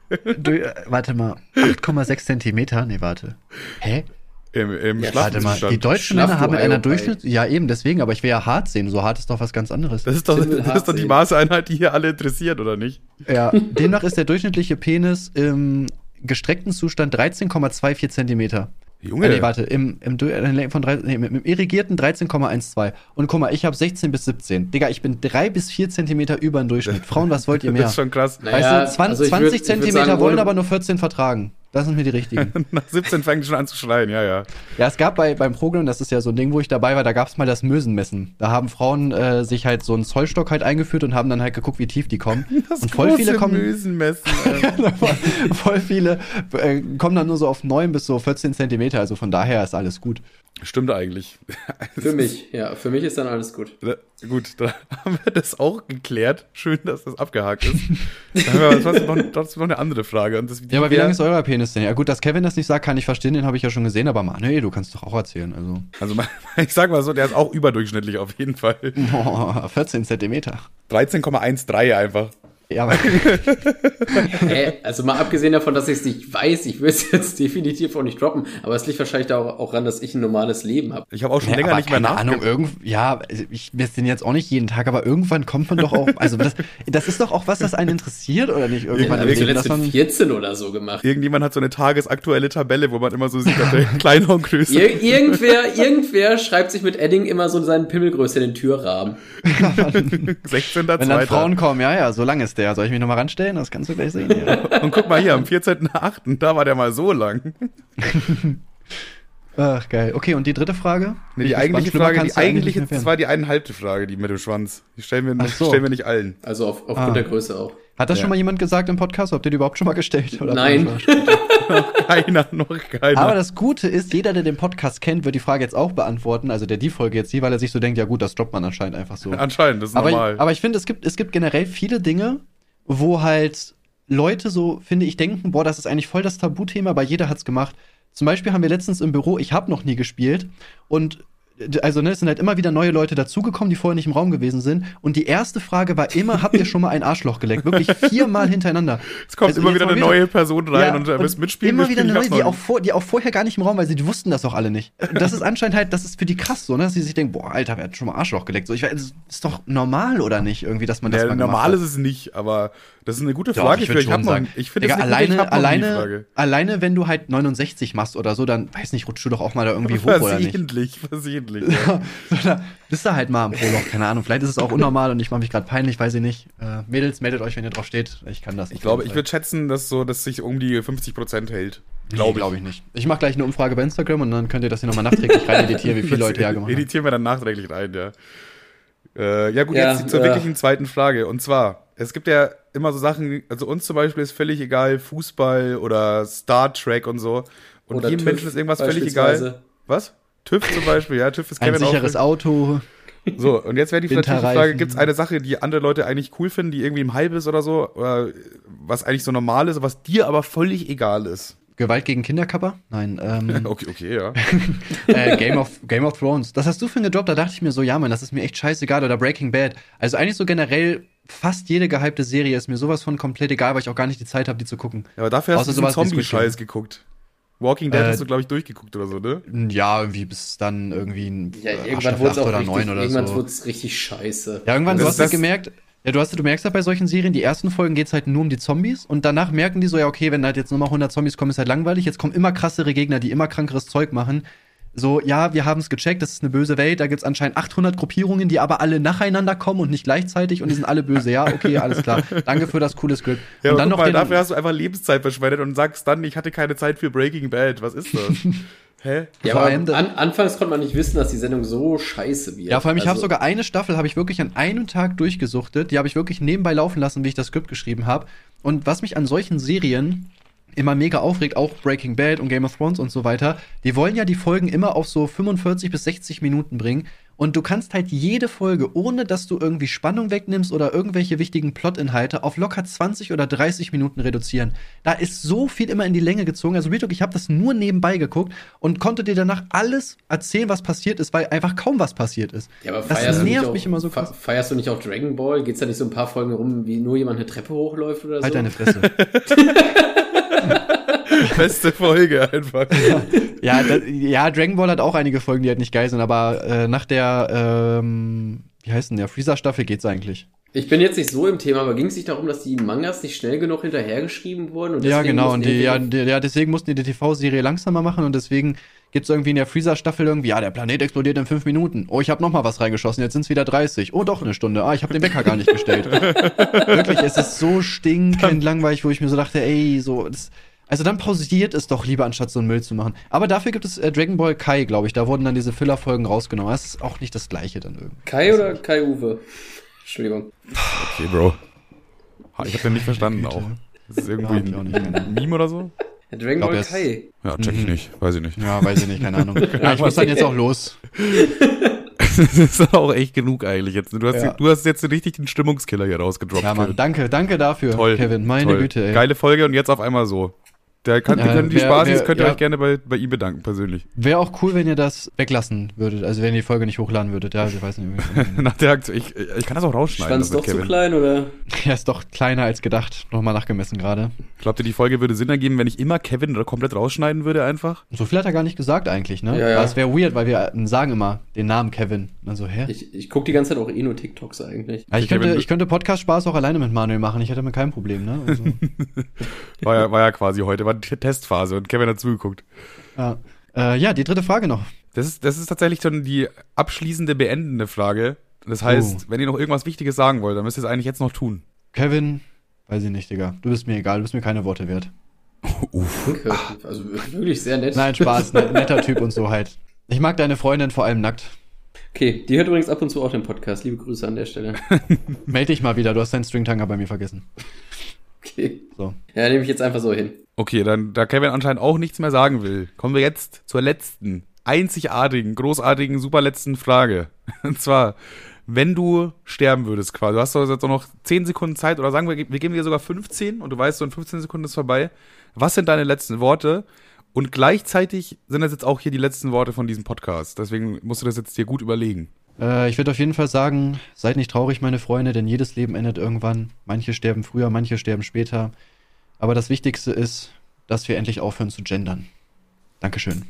du, äh, warte mal, 8,6 Zentimeter? Nee, warte. Hä? Im, im ja, warte mal, die deutschen Männer haben in einer Durchschnitt, ja eben, deswegen, aber ich will ja hart sehen, so hart ist doch was ganz anderes. Das ist doch, das ist doch die Maßeinheit, die hier alle interessiert, oder nicht? Ja, demnach ist der durchschnittliche Penis im gestreckten Zustand 13,24 Zentimeter. Junge. Äh, nee, warte, im, im, äh, von 3, nee, im irrigierten 13,12. Und guck mal, ich habe 16 bis 17. Digga, ich bin 3 bis 4 Zentimeter über dem Durchschnitt. Frauen, was wollt ihr mehr? Das ist schon krass. Weißt naja, du, 20, also 20 Zentimeter wollen aber nur 14 vertragen. Das sind mir die richtigen. Nach 17 fängt schon an zu schreien, ja, ja. Ja, es gab bei, beim Programm, das ist ja so ein Ding, wo ich dabei war, da gab es mal das Mösenmessen. Da haben Frauen äh, sich halt so einen Zollstock halt eingeführt und haben dann halt geguckt, wie tief die kommen. Das und voll viele kommen. Mösenmessen. voll viele äh, kommen dann nur so auf 9 bis so 14 Zentimeter, also von daher ist alles gut. Stimmt eigentlich. Für mich, ja, für mich ist dann alles gut. Da, gut, da haben wir das auch geklärt. Schön, dass das abgehakt ist. Dann haben wir trotzdem noch, trotzdem noch eine andere Frage. Und das, ja, aber wie lang ist euer Penis denn? Ja, gut, dass Kevin das nicht sagt, kann ich verstehen, den habe ich ja schon gesehen, aber Manuel, du kannst doch auch erzählen. Also, also ich sag mal so, der ist auch überdurchschnittlich auf jeden Fall. Oh, 14 Zentimeter. 13,13 einfach. Ja, aber. hey, also mal abgesehen davon, dass ich es nicht weiß, ich will es jetzt definitiv auch nicht droppen, aber es liegt wahrscheinlich auch, auch ran, dass ich ein normales Leben habe. Ich habe auch schon ja, länger nicht mehr nach. Ahnung, irgend, ja, ich messe den jetzt auch nicht jeden Tag, aber irgendwann kommt man doch auch, also das, das ist doch auch was, das einen interessiert, oder nicht? Irgendwann ja, zuletzt mit 14 oder so gemacht. Irgendjemand hat so eine tagesaktuelle Tabelle, wo man immer so sieht, dass der kleiner und größer Ir irgendwer, irgendwer schreibt sich mit Edding immer so seinen Pimmelgröße in den Türrahmen. 16. Wenn dann Frauen kommen, ja, ja, so lang ist der. Soll ich mich nochmal ranstellen? Das kannst du gleich sehen. Ja. Und guck mal hier, am 14.8., da war der mal so lang. Ach, geil. Okay, und die dritte Frage? Nee, die eigentliche Frage, die eigentliche, das war die eineinhalbte Frage, die mit dem Schwanz. Die stellen wir, nicht, so. stellen wir nicht allen. Also auf, aufgrund ah. der Größe auch. Hat das ja. schon mal jemand gesagt im Podcast? Habt ihr die überhaupt schon mal gestellt? Oder Nein. noch keiner, noch keiner. Aber das Gute ist, jeder, der den Podcast kennt, wird die Frage jetzt auch beantworten. Also der die Folge jetzt hier, weil er sich so denkt, ja gut, das droppt man anscheinend einfach so. Anscheinend, das ist aber normal. Ich, aber ich finde, es gibt, es gibt generell viele Dinge, wo halt Leute so, finde ich, denken, boah, das ist eigentlich voll das Tabuthema, aber jeder hat's gemacht. Zum Beispiel haben wir letztens im Büro, ich habe noch nie gespielt und also ne, es sind halt immer wieder neue Leute dazugekommen, die vorher nicht im Raum gewesen sind. Und die erste Frage war immer, habt ihr schon mal ein Arschloch geleckt? Wirklich viermal hintereinander. Es kommt Also immer wieder eine neue Person rein und da wirst mitspielen. Immer wieder eine neue, die auch, vor, die auch vorher gar nicht im Raum, weil sie die wussten das auch alle nicht. Das ist anscheinend halt, das ist für die krass so, ne, dass sie sich denken, boah, Alter, wer hat schon mal Arschloch geleckt? So, ich weiß, das ist doch normal oder nicht, irgendwie, dass man das Ja, mal normal hat. ist es nicht, aber das ist eine gute Doch, Frage. ich würd ich schon noch, sagen. ich finde Digga, das eine gute- ich alleine, alleine, Frage. alleine, wenn du halt 69 machst oder so, dann, weiß nicht, rutschst du doch auch mal da irgendwie hoch oder nicht. Versehentlich, versehentlich. Ja. Bist du halt mal am Proloch, keine Ahnung. Vielleicht ist es auch unnormal und ich mache mich gerade peinlich, weiß ich nicht. Äh, Mädels, meldet euch, wenn ihr drauf steht. Ich kann das Ich glaube, ich würde schätzen, dass so, dass sich um die 50% hält. Glaube glaub ich nicht. Ich mache gleich eine Umfrage bei Instagram und dann könnt ihr das hier nochmal nachträglich rein editieren, wie viele Leute ja gemacht haben. Editieren wir dann nachträglich rein, ja. Äh, ja, gut, Ja, jetzt zur äh. wirklichen zweiten Frage. Und zwar, es gibt ja immer so Sachen, also uns zum Beispiel ist völlig egal, Fußball oder Star Trek und so. Und Oder jedem TÜV Menschen ist irgendwas völlig egal. Was? TÜV zum Beispiel, ja, TÜV ist Ein Kevin auch. sicheres Auto. So, und jetzt wäre die. Frage, gibt es eine Sache, die andere Leute eigentlich cool finden, die irgendwie im Hype ist oder so, oder was eigentlich so normal ist, was dir aber völlig egal ist? Gewalt gegen Kinderkapper? Nein. Ähm, Okay, okay, ja. äh, Game, of, Game of Thrones. Das hast du für gedroppt, da dachte ich mir so, ja, Mann, das ist mir echt scheißegal. Oder Breaking Bad. Also eigentlich so generell, fast jede gehypte Serie ist mir sowas von komplett egal, weil ich auch gar nicht die Zeit habe, die zu gucken. Aber dafür hast Außer du Zombie-Scheiß geguckt. Walking Dead Äh, hast du, glaube ich, durchgeguckt oder so, ne? Ja, irgendwie bis dann irgendwie ein Ja, irgendwann wurde es oder richtig, neun oder irgendwann so. wurde es richtig scheiße. Ja, irgendwann, Das du hast halt gemerkt, ja, du hast, du merkst halt bei solchen Serien, die ersten Folgen geht's halt nur um die Zombies und danach merken die so, ja, okay, wenn halt jetzt nochmal 100 Zombies kommen, ist halt langweilig. Jetzt kommen immer krassere Gegner, die immer krankeres Zeug machen. So, ja, wir haben es gecheckt, das ist eine böse Welt, da gibt's anscheinend 800 Gruppierungen, die aber alle nacheinander kommen und nicht gleichzeitig und die sind alle böse. Ja, okay, alles klar. Danke für das coole Skript. Ja, und aber dann guck noch mal, den, dafür hast du einfach Lebenszeit verschwendet und sagst dann, ich hatte keine Zeit für Breaking Bad. Was ist das? Hä? Ja, Vor allem an, anfangs konnte man nicht wissen, dass die Sendung so scheiße wird. Ja, vor allem, ich habe Also, sogar eine Staffel, habe ich wirklich an einem Tag durchgesuchtet. Die habe ich wirklich nebenbei laufen lassen, wie ich das Skript geschrieben habe. Und was mich an solchen Serien immer mega aufregt, auch Breaking Bad und Game of Thrones und so weiter, die wollen ja die Folgen immer auf so 45 bis 60 Minuten bringen. Und du kannst halt jede Folge, ohne dass du irgendwie Spannung wegnimmst oder irgendwelche wichtigen Plotinhalte, auf locker 20 oder 30 Minuten reduzieren. Da ist so viel immer in die Länge gezogen. Also, Real Talk, ich habe das nur nebenbei geguckt und konnte dir danach alles erzählen, was passiert ist, weil einfach kaum was passiert ist. Ja, aber Das feierst du nervt nicht auch, mich immer so krass. Feierst du nicht auch Dragon Ball? Geht's da nicht so ein paar Folgen rum, wie nur jemand eine Treppe hochläuft oder so? Halt deine Fresse. Beste Folge einfach. ja, da, ja, Dragon Ball hat auch einige Folgen, die halt nicht geil sind, aber äh, nach der, ähm, wie heißt denn der, Freezer-Staffel geht's eigentlich. Ich bin jetzt nicht so im Thema, aber ging es nicht darum, dass die Mangas nicht schnell genug hinterhergeschrieben wurden? Und Ja, genau, und die, ja, die, ja, deswegen mussten die die TV-Serie langsamer machen und deswegen gibt's irgendwie in der Freezer-Staffel irgendwie, ja, der Planet explodiert in fünf Minuten. Oh, ich habe noch mal was reingeschossen, jetzt sind's wieder 30. Oh, doch, eine Stunde. Ah, ich habe den Wecker gar nicht gestellt. Wirklich, es ist so stinkend langweilig, wo ich mir so dachte, ey, so, das, also dann pausiert es doch lieber, anstatt so einen Müll zu machen. Aber dafür gibt es äh, Dragon Ball Kai, glaube ich. Da wurden dann diese Filler-Folgen rausgenommen. Das ist auch nicht das Gleiche dann irgendwie. Kai oder Kai Uwe? Entschuldigung. Okay, Bro. Ha, Ich habe den nicht verstanden auch. Das ist Ja, irgendwie nicht, keine ein Ahnung. Meme oder so? Ja, Dragon Glaub, Ball Kai. Ja, check ich Mhm. nicht. Weiß ich nicht. Ja, weiß ich nicht, keine Ahnung. Ja, ich muss dann jetzt auch los. Das ist auch echt genug eigentlich jetzt. Du hast, Ja. du hast jetzt richtig den Stimmungskiller hier rausgedroppt. Ja, Mann, Kevin. danke, danke dafür, Toll. Kevin. Meine Toll. Güte, ey. Geile Folge und jetzt auf einmal so. Der kann, Äh, wir können die wer- Spaßis, wer- könnt ihr ja. euch gerne bei, bei ihm bedanken, persönlich. Wäre auch cool, wenn ihr das weglassen würdet. Also wenn ihr die Folge nicht hochladen würdet. Ja, ich weiß nicht. Nach der Aktion. Ich, ich kann das auch rausschneiden. Das doch mit zu klein oder? Er ist doch kleiner als gedacht. Nochmal nachgemessen gerade. Glaubt ihr, die Folge würde Sinn ergeben, wenn ich immer Kevin da komplett rausschneiden würde einfach? So viel hat er gar nicht gesagt eigentlich, ne? Ja, ja. Aber es wäre weird, weil wir äh, sagen immer den Namen Kevin. Also, hä? Ich, ich gucke die ganze Zeit auch eh nur TikToks eigentlich. Ja, ich, Kevin- könnte, ich könnte Podcast-Spaß auch alleine mit Manuel machen. Ich hätte mit keinem Problem, ne? Also, War ja, war ja quasi heute, war die Testphase und Kevin hat zugeguckt. ja. Äh, ja, die dritte Frage noch. Das ist, das ist tatsächlich schon die abschließende, beendende Frage. Das heißt, Oh. wenn ihr noch irgendwas Wichtiges sagen wollt, dann müsst ihr es eigentlich jetzt noch tun. Kevin, weiß ich nicht, Digga. Du bist mir egal, du bist mir keine Worte wert. Danke. Also wirklich sehr nett. Nein, Spaß, ne, netter Typ und so halt. Ich mag deine Freundin vor allem nackt. Okay, die hört übrigens ab und zu auch den Podcast. Liebe Grüße an der Stelle. Meld dich mal wieder, du hast deinen Stringtanger bei mir vergessen. Okay. So. Ja, nehme ich jetzt einfach so hin. Okay, dann, da Kevin anscheinend auch nichts mehr sagen will, kommen wir jetzt zur letzten, einzigartigen, großartigen, superletzten Frage. Und zwar, wenn du sterben würdest, quasi, du hast doch jetzt auch noch 10 Sekunden Zeit, oder sagen wir, wir geben dir sogar 15 und du weißt, so in 15 Sekunden ist vorbei. Was sind deine letzten Worte? Und gleichzeitig sind das jetzt auch hier die letzten Worte von diesem Podcast. Deswegen musst du das jetzt dir gut überlegen. Äh, ich würde auf jeden Fall sagen, seid nicht traurig, meine Freunde, denn jedes Leben endet irgendwann. Manche sterben früher, manche sterben später. Aber das Wichtigste ist, dass wir endlich aufhören zu gendern. Dankeschön.